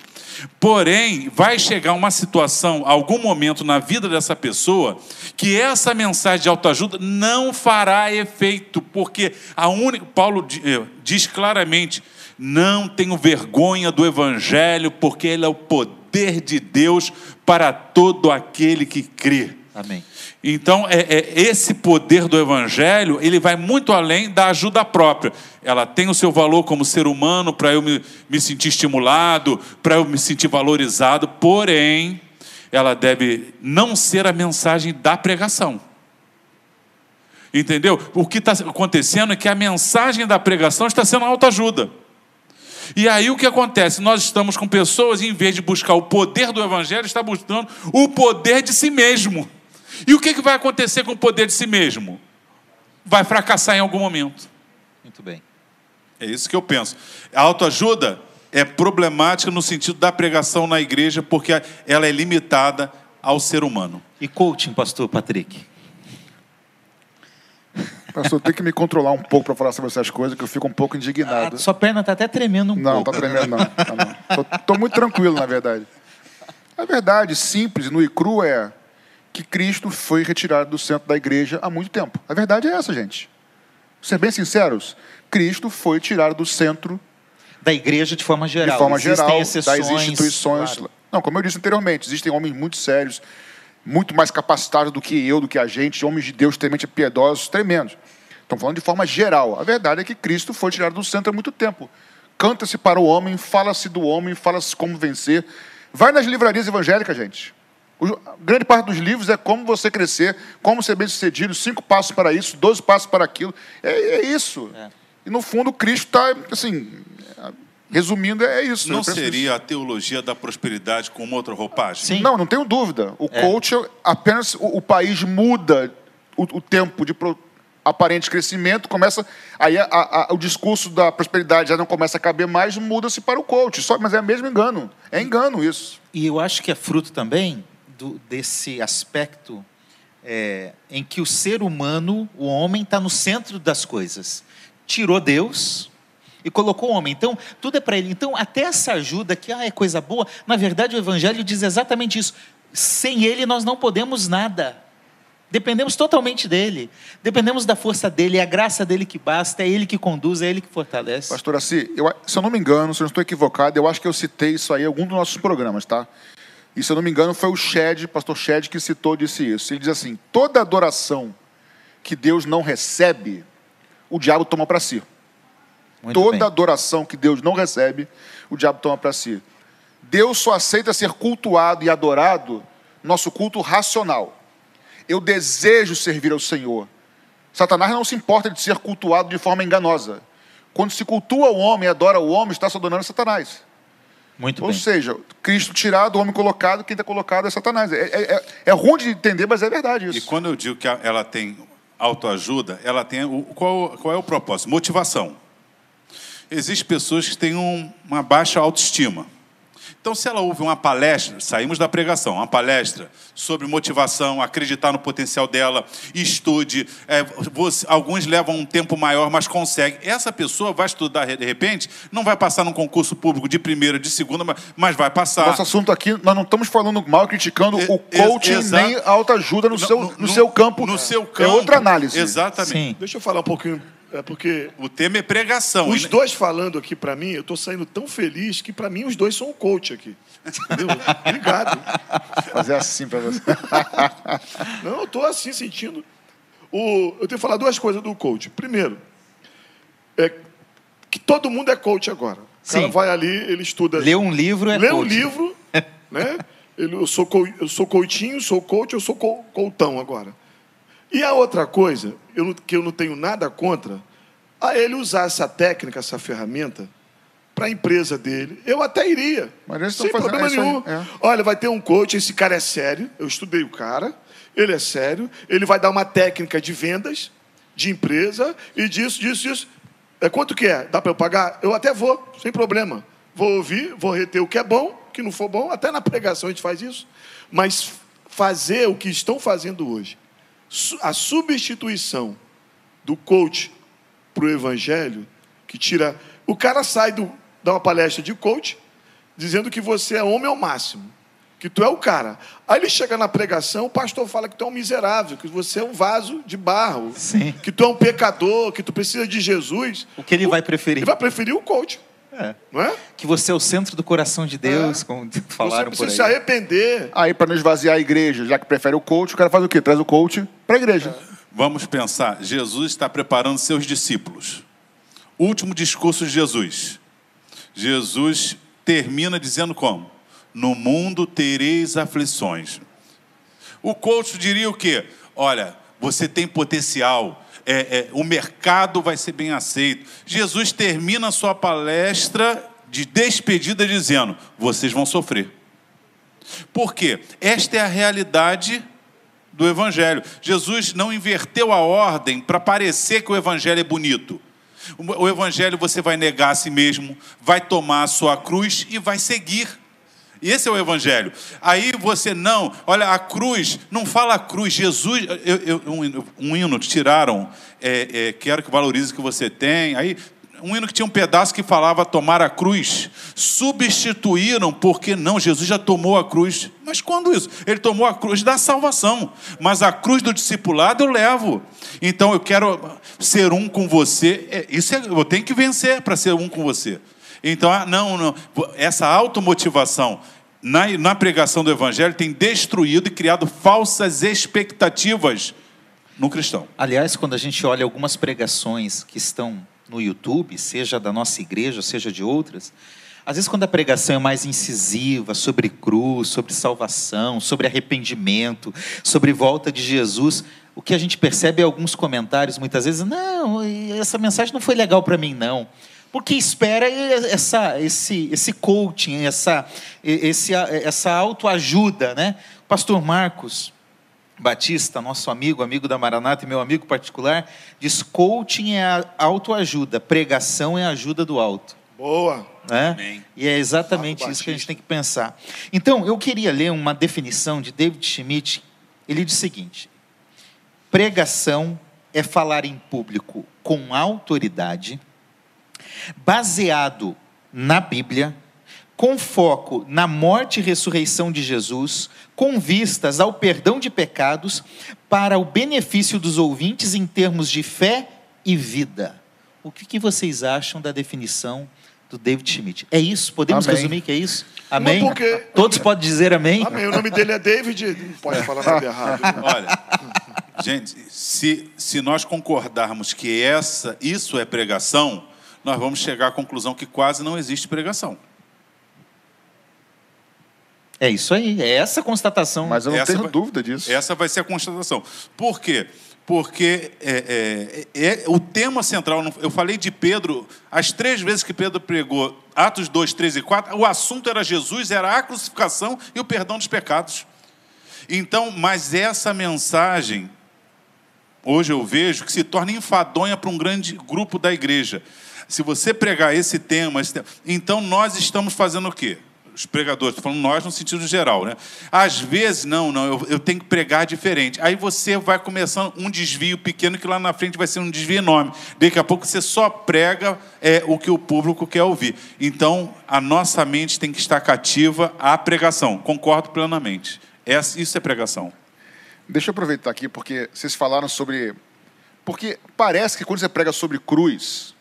Porém, vai chegar uma situação, algum momento na vida dessa pessoa, que essa mensagem de autoajuda não fará efeito, porque a única. Paulo eh, diz claramente: não tenho vergonha do Evangelho, porque ele é o poder de Deus para todo aquele que crê. Amém. Então, é, é, esse poder do Evangelho, ele vai muito além da ajuda própria. Ela tem o seu valor como ser humano, para eu me, me sentir estimulado, para eu me sentir valorizado, porém, ela deve não ser a mensagem da pregação. Entendeu? O que está acontecendo é que a mensagem da pregação está sendo autoajuda. E aí o que acontece? Nós estamos com pessoas, em vez de buscar o poder do Evangelho, está buscando o poder de si mesmo. E o que, que vai acontecer com o poder de si mesmo? Vai fracassar em algum momento. Muito bem. É isso que eu penso. A autoajuda é problemática no sentido da pregação na igreja, porque ela é limitada ao ser humano. E coaching, pastor Patrick? Pastor, tem que me controlar um pouco para falar sobre essas coisas, que eu fico um pouco indignado. Ah, sua perna está até tremendo um não, pouco. Não, está tremendo não. Tá, Estou muito tranquilo, na verdade. A verdade simples, no e cru, é que Cristo foi retirado do centro da igreja há muito tempo. A verdade é essa, gente. Ser bem sinceros, Cristo foi tirado do centro da igreja de forma geral. De forma geral, das instituições. Claro. Não, como eu disse anteriormente, existem homens muito sérios, muito mais capacitados do que eu, do que a gente, homens de Deus extremamente piedosos, tremendos. Estão falando de forma geral. A verdade é que Cristo foi tirado do centro há muito tempo. Canta-se para o homem, fala-se do homem, fala-se como vencer. Vai nas livrarias evangélicas, gente. O, grande parte dos livros é como você crescer, como ser bem-sucedido, cinco passos para isso, doze passos para aquilo. É, é isso. É. E no fundo, Cristo está, assim, resumindo, é isso. Não seria isso. a teologia da prosperidade com outra roupagem? Sim. Não, não tenho dúvida. O é. coach, apenas o, o país muda o, o, tempo de pro, aparente crescimento, começa. Aí a, a, o discurso da prosperidade já não começa a caber mais, muda-se para o coach. Só, mas é mesmo engano. É engano isso. E eu acho que é fruto também do, desse aspecto é, em que o ser humano, o homem, está no centro das coisas. Tirou Deus e colocou o homem. Então, tudo é para ele. Então, até essa ajuda que ah, é coisa boa, na verdade, o Evangelho diz exatamente isso. Sem ele, nós não podemos nada. Dependemos totalmente dele. Dependemos da força dele, é a graça dele que basta, é ele que conduz, é ele que fortalece. Pastor Assi, eu, se eu não me engano, se eu não estou equivocado, eu acho que eu citei isso aí em algum dos nossos programas, tá? E se eu não me engano, foi o Shed, pastor Shed, que citou, disse isso. Ele diz assim: toda adoração que Deus não recebe, o diabo toma para si. Muito toda bem. adoração que Deus não recebe, o diabo toma para si. Deus só aceita ser cultuado e adorado nosso culto racional. Eu desejo servir ao Senhor. Satanás não se importa de ser cultuado de forma enganosa. Quando se cultua o homem e adora o homem, está se adorando Satanás. Muito Ou bem. seja, Cristo tirado, o homem colocado, quem está colocado é Satanás. É, é, é- é ruim de entender, mas é verdade isso. E quando eu digo que ela tem autoajuda, ela tem o, qual, qual é o propósito? Motivação. Existem pessoas que têm um- uma baixa autoestima. Então, se ela ouve uma palestra, saímos da pregação, uma palestra sobre motivação, acreditar no potencial dela, estude. é, você- alguns levam um tempo maior, mas consegue. Essa pessoa vai estudar de repente, não vai passar num concurso público de primeira, de segunda, mas, mas vai passar. Nosso assunto aqui, nós não estamos falando mal, criticando E- o coaching ex- exato. nem a autoajuda no, No- seu, no- no, seu campo. No seu É campo. outra análise. Exatamente. Sim. Deixa eu falar um pouquinho, é porque O tema é pregação. os E- dois falando aqui pra mim, eu tô saindo tão feliz que pra mim os dois são um coach aqui. Entendeu? Obrigado. Fazer assim para você. (laughs) Não, eu tô assim sentindo. O, eu tenho que falar duas coisas do coach. Primeiro, é que todo mundo é coach agora. O cara Sim. vai ali, ele estuda. Ler um livro é lê um coach. livro, (laughs) né? Ele- Eu sou, co- eu sou coitinho, sou coach, eu sou co- coutão agora. E a outra coisa, eu que eu não tenho nada contra, a ele usar essa técnica, essa ferramenta, para a empresa dele. Eu até iria. Mas sem fazendo- problema é isso aí, nenhum. é. Olha, vai ter um coach, esse cara é sério. Eu estudei o cara, ele é sério. Ele vai dar uma técnica de vendas, de empresa, e disso, disso, disso. É quanto que é? Dá para eu pagar? Eu até vou, sem problema. Vou ouvir, vou reter o que é bom, o que não for bom. Até na pregação a gente faz isso. Mas fazer o que estão fazendo hoje, a substituição do coach para o evangelho, que tira. O cara sai do, dá uma palestra de coach, dizendo que você é homem ao máximo, que tu é o cara. Aí ele chega na pregação, o pastor fala que tu é um miserável, que você é um vaso de barro, Sim. que tu é um pecador, que tu precisa de Jesus. O que ele vai preferir? Ele vai preferir o coach, É. não é? Que você é o centro do coração de Deus, como (laughs) falaram você por precisa aí. se arrepender. Aí, para não esvaziar a igreja, já que prefere o coach, o cara faz o quê? Traz o coach para a igreja. Vamos pensar, Jesus está preparando seus discípulos. Último discurso de Jesus. Jesus termina dizendo como? No mundo tereis aflições. O coach diria o quê? Olha, você tem potencial, é, é, o mercado vai ser bem aceito. Jesus termina a sua palestra de despedida dizendo: vocês vão sofrer. Por quê? Esta é a realidade do Evangelho. Jesus não inverteu a ordem para parecer que o Evangelho é bonito. O Evangelho você vai negar a si mesmo, vai tomar a sua cruz e vai seguir. Esse é o Evangelho. Aí você não, olha, a cruz, não fala a cruz, Jesus, eu, eu- um, um hino tiraram, é, é, quero que valorize o que você tem. Aí, um hino que tinha um pedaço que falava tomar a cruz, substituíram, porque não, Jesus já tomou a cruz. Mas quando isso? Ele tomou a cruz da salvação, mas a cruz do discipulado eu levo. Então eu quero ser um com você, É, isso é, eu tenho que vencer para ser um com você. Então, ah, não, não. Essa automotivação na, na pregação do Evangelho tem destruído e criado falsas expectativas no cristão. Aliás, quando a gente olha algumas pregações que estão no YouTube, seja da nossa igreja, seja de outras, às vezes quando a pregação é mais incisiva, sobre cruz, sobre salvação, sobre arrependimento, sobre volta de Jesus, o que a gente percebe é alguns comentários, muitas vezes, não, essa mensagem não foi legal para mim, não. Porque espera essa, esse, esse coaching, essa, esse, essa autoajuda, né? Pastor Marcos, Batista, nosso amigo, amigo da Maranata e meu amigo particular, diz: coaching é autoajuda, pregação é a ajuda do alto. Boa. Né? E é exatamente isso que a gente tem que pensar. Então, eu queria ler uma definição de David Schmidt. Ele diz o seguinte: pregação é falar em público com autoridade, baseado na Bíblia, com foco na morte e ressurreição de Jesus, com vistas ao perdão de pecados, para o benefício dos ouvintes em termos de fé e vida. O que, que vocês acham da definição do David Schmidt. É isso? Podemos Amém. resumir que é isso? Amém? porque- Todos podem dizer amém? Amém. O nome dele é David, não pode falar nada errado. né? (laughs) Olha, gente, se, se nós concordarmos que essa, isso é pregação, nós vamos chegar à conclusão que quase não existe pregação. É isso aí, é essa a constatação. Mas eu não Essa tenho vai- dúvida disso. Essa vai ser a constatação. Por quê? Porque é, é, é- o tema central, eu falei de Pedro, as três vezes que Pedro pregou, Atos 2, 3 e 4, o assunto era Jesus, era a crucificação e o perdão dos pecados. Então, mas essa mensagem, hoje eu vejo que se torna enfadonha para um grande grupo da igreja. Se você pregar esse tema, esse tema, então nós estamos fazendo o quê? Os pregadores, estou falando nós no sentido geral, né? Às vezes, não, não, eu, eu tenho que pregar diferente. Aí você vai começando um desvio pequeno que lá na frente vai ser um desvio enorme. Daqui a pouco você só prega é, o que o público quer ouvir. Então, a nossa mente tem que estar cativa à pregação. Concordo plenamente. Essa- isso é pregação. Deixa eu aproveitar aqui, porque vocês falaram sobre. Porque parece que quando você prega sobre cruz,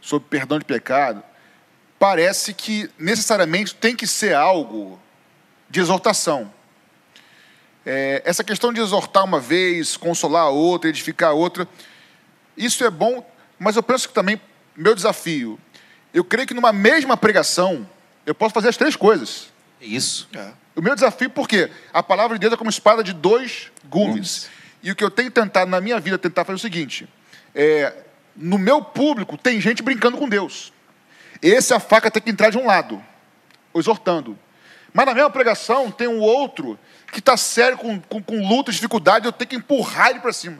sobre perdão de pecado, parece que necessariamente tem que ser algo de exortação. É, essa questão de exortar uma vez, consolar a outra, edificar a outra, isso é bom, mas eu penso que também, meu desafio, eu creio que numa mesma pregação, eu posso fazer as três coisas. É isso. É. O meu desafio, porque a palavra de Deus é como espada de dois gumes. E o que eu tenho tentado na minha vida, tentar fazer o seguinte: é, no meu público tem gente brincando com Deus. Esse a faca tem que entrar de um lado, exortando. Mas na mesma pregação tem um outro que está sério com, com, com luta, dificuldade, eu tenho que empurrar ele para cima.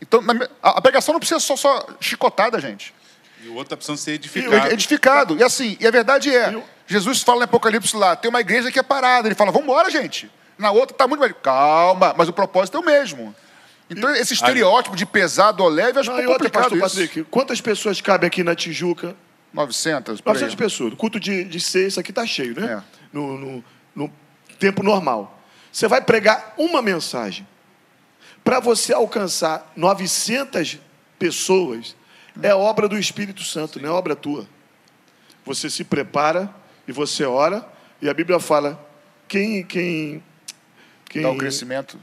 Então, na a, a pregação não precisa só, só chicotada, gente. E o outro está precisando ser É edificado. edificado. E assim, e a verdade é, E Jesus fala no Apocalipse lá, tem uma igreja que é parada. Ele fala, vamos embora, gente. Na outra está muito mais. Calma, mas o propósito é o mesmo. Então, esse estereótipo de pesado ou leve, acho Não, que e é outra, complicado pastor isso. Patrick, quantas pessoas cabem aqui na Tijuca? 900, por aí. 900 pessoas. O culto de, de sexta aqui está cheio, né? É. No, no- no tempo normal. Você vai pregar uma mensagem. Para você alcançar 900 pessoas, é obra do Espírito Santo, não é obra tua. Você se prepara e você ora, e a Bíblia fala: quem. quem, quem Dá o crescimento.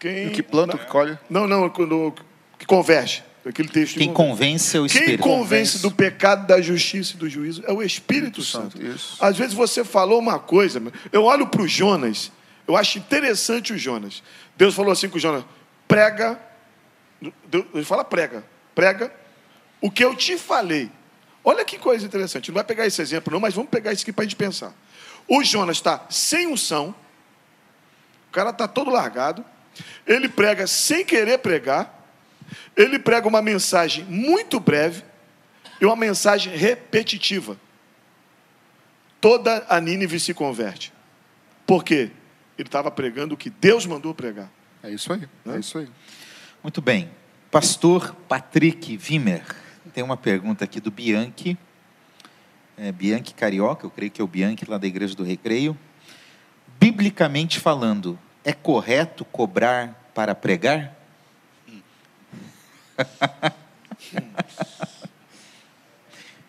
Quem, O que planta, o que colhe. Não, não, quando, que converge. Aquele texto. Quem convence é o Quem Espírito. convence do pecado, da justiça e do juízo é o Espírito Santo, isso. Às vezes você falou uma coisa, eu olho para o Jonas, eu acho interessante o Jonas. Deus falou assim com o Jonas: prega, Deus- ele fala prega, prega o que eu te falei. Olha que coisa interessante, não vai pegar esse exemplo não, mas vamos pegar isso aqui para a gente pensar. O Jonas está sem unção, o cara está todo largado, ele prega sem querer pregar, ele prega uma mensagem muito breve e uma mensagem repetitiva. Toda a Nínive se converte. Por quê? Ele estava pregando o que Deus mandou pregar. É isso aí. É isso aí. Muito bem. Pastor Patrick Wimmer. Tem uma pergunta aqui do Bianchi. É, Bianchi Carioca, eu creio que é o Bianchi lá da Igreja do Recreio. Biblicamente falando, é correto cobrar para pregar? (laughs)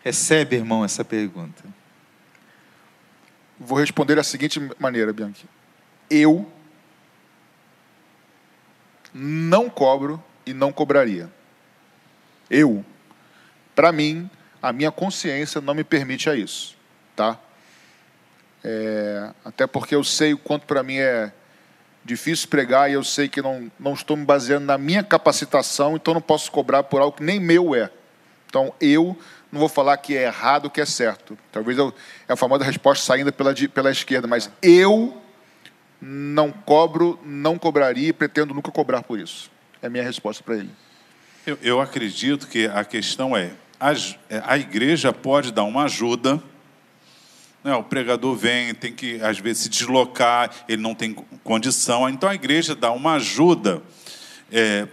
Recebe, irmão, essa pergunta. Vou responder da seguinte maneira, Bianchi. Eu não cobro e não cobraria. Eu, para mim, a minha consciência não me permite a isso, tá? É, até porque eu sei o quanto para mim é difícil pregar e eu sei que não, não estou me baseando na minha capacitação, então não posso cobrar por algo que nem meu é. Então eu não vou falar que é errado, que é certo. Talvez eu, é a famosa resposta saindo pela, pela esquerda, mas eu não cobro, não cobraria e pretendo nunca cobrar por isso. É a minha resposta para ele. Eu, eu acredito que a questão é, as- é, a igreja pode dar uma ajuda, né, o pregador vem, tem que, às vezes, se deslocar, ele não tem condição, então a igreja dá uma ajuda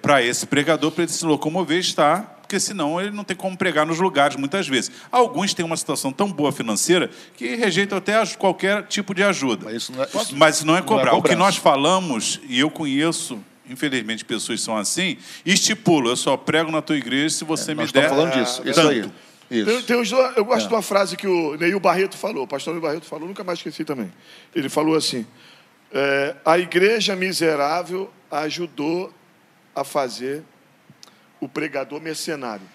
para esse pregador, para ele se locomover e estar, porque senão ele não tem como pregar nos lugares, muitas vezes. Alguns têm uma situação tão boa financeira que rejeitam até qualquer tipo de ajuda. Mas isso não é, isso Mas não é não é cobrar. o que nós falamos, e eu conheço, infelizmente, pessoas que são assim, estipulo, eu só prego na tua igreja se você É, me der estamos falando disso, isso tanto. aí. Isso. Tem, tem eu gosto de uma frase que o Neil Barreto falou, o pastor Neil Barreto falou, nunca mais esqueci também. Ele falou assim: é, a igreja miserável ajudou a fazer o pregador mercenário.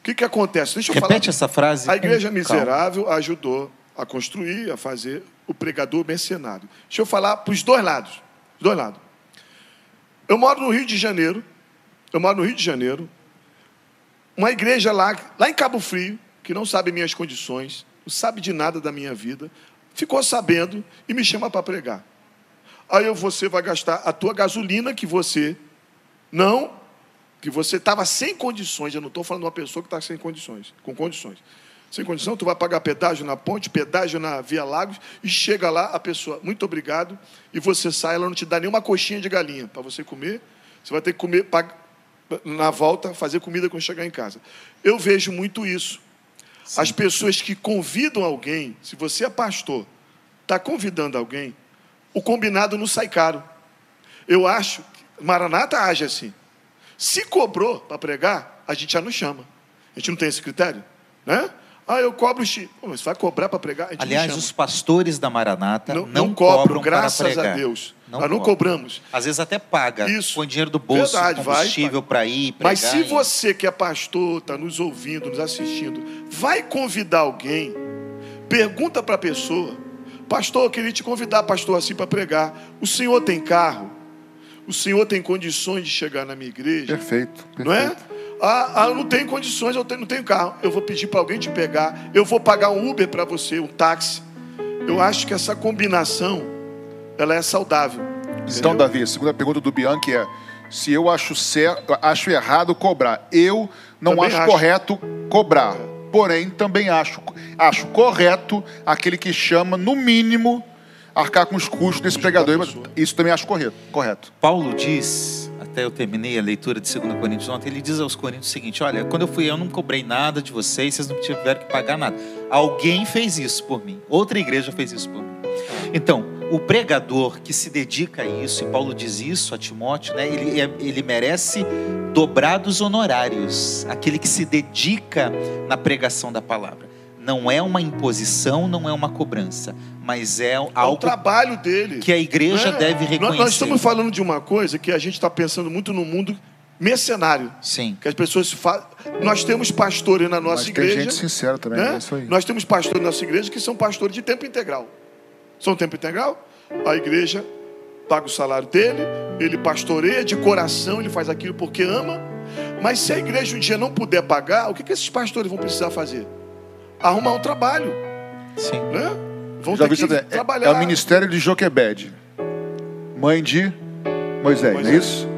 O que, que acontece? Deixa eu Repete falar. essa frase. A igreja miserável ajudou a construir, a fazer o pregador mercenário. Deixa eu falar para os dois lados. Os dois lados. Eu moro no Rio de Janeiro. Eu moro no Rio de Janeiro. Uma igreja lá, lá em Cabo Frio, que não sabe minhas condições, não sabe de nada da minha vida, ficou sabendo e me chama para pregar. Aí você vai gastar a tua gasolina que você não, que você estava sem condições. Eu não estou falando de uma pessoa que está sem condições, com condições. Sem condição, tu vai pagar pedágio na ponte, pedágio na Via Lagos, e chega lá a pessoa, muito obrigado, e você sai, ela não te dá nenhuma coxinha de galinha para você comer. Você vai ter que comer, na volta, fazer comida quando chegar em casa. Eu vejo muito isso. As pessoas que convidam alguém, se você é pastor, está convidando alguém, o combinado não sai caro. Eu acho que Maranata age assim. Se cobrou para pregar, a gente já não chama. A gente não tem esse critério, né? Ah, eu cobro X. Pô, mas você vai cobrar para pregar? Aliás, os pastores da Maranata não, não, não cobram, cobram graças para pregar. a Deus. Não Nós não cobram. cobramos. Às vezes até paga, Isso. põe dinheiro do bolso, Verdade, combustível para ir, pregar. Mas se e- você que é pastor, está nos ouvindo, nos assistindo, vai convidar alguém, pergunta para a pessoa, pastor, eu queria te convidar, pastor, assim para pregar. O senhor tem carro? O senhor tem condições de chegar na minha igreja? Perfeito, perfeito. Não é? Ah, ah, eu não tenho condições, eu tenho- não tenho carro. Eu vou pedir para alguém te pegar, eu vou pagar um Uber para você, um táxi. Eu acho que essa combinação, ela é saudável. Então, entendeu? Davi, a segunda pergunta do Bianchi é: se eu acho certo, acho errado cobrar, eu não Também acho, acho. correto cobrar. Porém, também acho, acho correto aquele que chama, no mínimo, arcar com os custos desse pregador. Isso também acho correto. correto. Paulo diz, até eu terminei a leitura de 2 Coríntios ontem, ele diz aos Coríntios o seguinte: Olha, quando eu fui, eu não cobrei nada de vocês, vocês não tiveram que pagar nada. Alguém fez isso por mim, outra igreja fez isso por mim. Então, o pregador que se dedica a isso, e Paulo diz isso a Timóteo, né, ele, é- ele merece dobrados honorários, aquele que se dedica na pregação da palavra. Não é uma imposição, não é uma cobrança, mas é É o algo trabalho dele. que a igreja Né? deve reconhecer. Nós estamos falando de uma coisa que a gente está pensando muito no mundo mercenário. Sim. Que as pessoas se fa... Nós temos pastores na nossa Mas igreja. tem gente sincera também, né? é isso aí. Nós temos pastores na nossa igreja que são pastores de tempo integral. São tempo integral? A igreja paga o salário dele, ele pastoreia de coração, ele faz aquilo porque ama. Mas se a igreja um dia não puder pagar, o que, que esses pastores vão precisar fazer? Arrumar um trabalho, Sim. né? Vão Já ter que até. É- trabalhar. É o ministério de Joquebed, mãe de Moisés, não é Moisés. isso?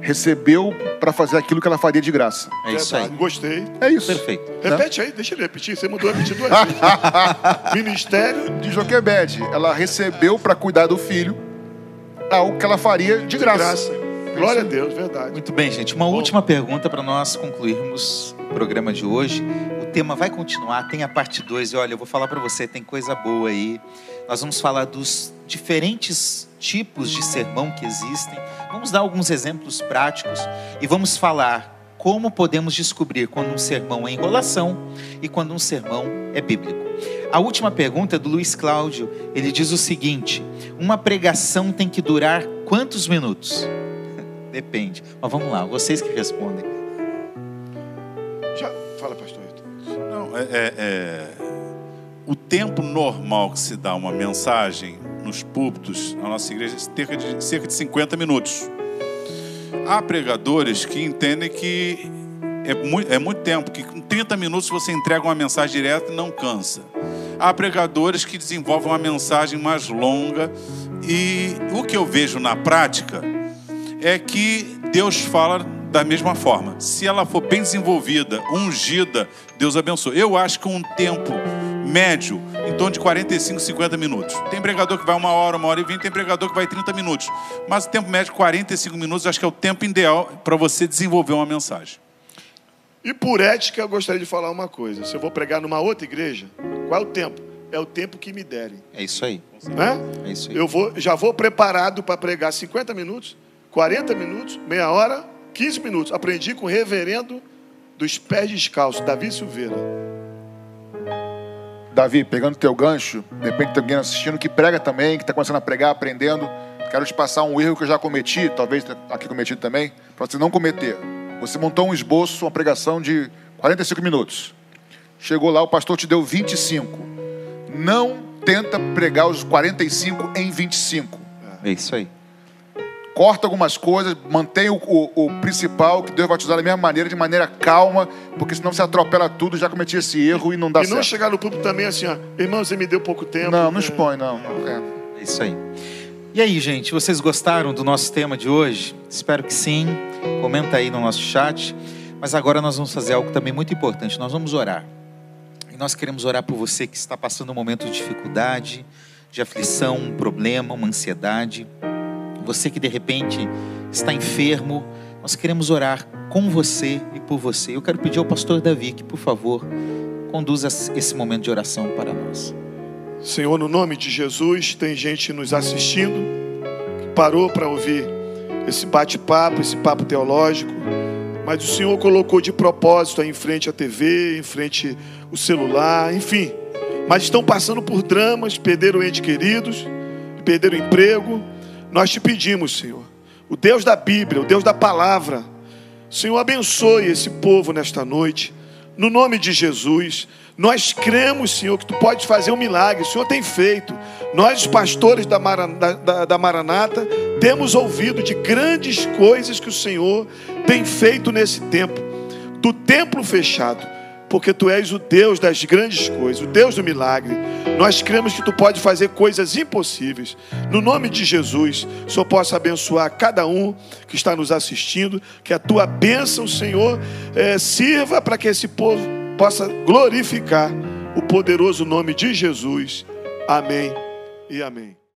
Recebeu para fazer aquilo que ela faria de graça. É isso aí. Gostei. É isso. Perfeito. Repete aí, deixa ele repetir. Você mandou repetir duas vezes. (laughs) Ministério de Joquebed. Ela recebeu para cuidar do filho algo que ela faria de de graça. graça. Glória a Deus, verdade. Muito bem, gente. Uma última pergunta para nós concluirmos o programa de hoje. Tema vai continuar, tem a parte 2. E olha, eu vou falar para você, tem coisa boa aí. Nós vamos falar dos diferentes tipos de sermão que existem. Vamos dar alguns exemplos práticos e vamos falar como podemos descobrir quando um sermão é enrolação e quando um sermão é bíblico. A última pergunta é do Luiz Cláudio. Ele diz o seguinte: uma pregação tem que durar quantos minutos? (laughs) Depende. Mas vamos lá, vocês que respondem. Já, fala, pastor. É, é- é- o tempo normal que se dá uma mensagem nos púlpitos na nossa igreja é cerca de, cerca de 50 minutos. Há pregadores que entendem que é muito, é muito tempo, que com 30 minutos você entrega uma mensagem direta e não cansa. Há pregadores que desenvolvem uma mensagem mais longa e o que eu vejo na prática é que Deus fala da mesma forma. Se ela for bem desenvolvida, ungida, Deus abençoe. Eu acho que um tempo médio, em torno de 45, 50 minutos. Tem pregador que vai uma hora, uma hora e vinte, tem pregador que vai 30 minutos. Mas o tempo médio, 45 minutos, acho que é o tempo ideal para você desenvolver uma mensagem. E por ética, eu gostaria de falar uma coisa. Se eu vou pregar numa outra igreja, qual é o tempo? É o tempo que me derem. É isso aí. Né? É isso aí. Eu vou, já vou preparado para pregar 50 minutos, 40 minutos, meia hora, 15 minutos. Aprendi com o reverendo dos pés descalços, Davi Silveira. Davi, pegando teu gancho, de repente tem alguém assistindo que prega também, que está começando a pregar, aprendendo. Quero te passar um erro que eu já cometi, talvez aqui cometido também, para você não cometer. Você montou um esboço, uma pregação de 45 minutos. Chegou lá, o pastor te deu 25. Não tenta pregar os 45 em 25. É isso aí. Corta algumas coisas, mantém o, o, o, principal, que Deus vai te usar da mesma maneira, de maneira calma, porque senão você atropela tudo, já cometi esse erro e não dá e certo. E não chegar no público também assim, ó, irmão, você me deu pouco tempo. Não, não é. expõe, não. não é. é isso aí. E aí, gente, vocês gostaram do nosso tema de hoje? Espero que sim. Comenta aí no nosso chat. Mas agora nós vamos fazer algo também muito importante. Nós vamos orar. E nós queremos orar por você que está passando um momento de dificuldade, de aflição, um problema, uma ansiedade. Você que de repente está enfermo, nós queremos orar com você e por você. Eu quero pedir ao pastor Davi que, por favor, conduza esse momento de oração para nós. Senhor, no nome de Jesus, tem gente nos assistindo que parou para ouvir esse bate-papo, esse papo teológico, mas o Senhor colocou de propósito aí em frente à TV, em frente o celular, enfim. Mas estão passando por dramas, perderam entes queridos, perderam emprego. Nós te pedimos, Senhor, o Deus da Bíblia, o Deus da palavra, Senhor, abençoe esse povo nesta noite, no nome de Jesus. Nós cremos, Senhor, que Tu podes fazer um milagre. O Senhor tem feito. Nós, pastores da, da, da Maranata, temos ouvido de grandes coisas que o Senhor tem feito nesse tempo. Do templo fechado, porque Tu és o Deus das grandes coisas, o Deus do milagre. Nós cremos que Tu pode fazer coisas impossíveis. No nome de Jesus, Senhor possa abençoar cada um que está nos assistindo, que a Tua bênção, Senhor, é, sirva para que esse povo possa glorificar o poderoso nome de Jesus. Amém e amém.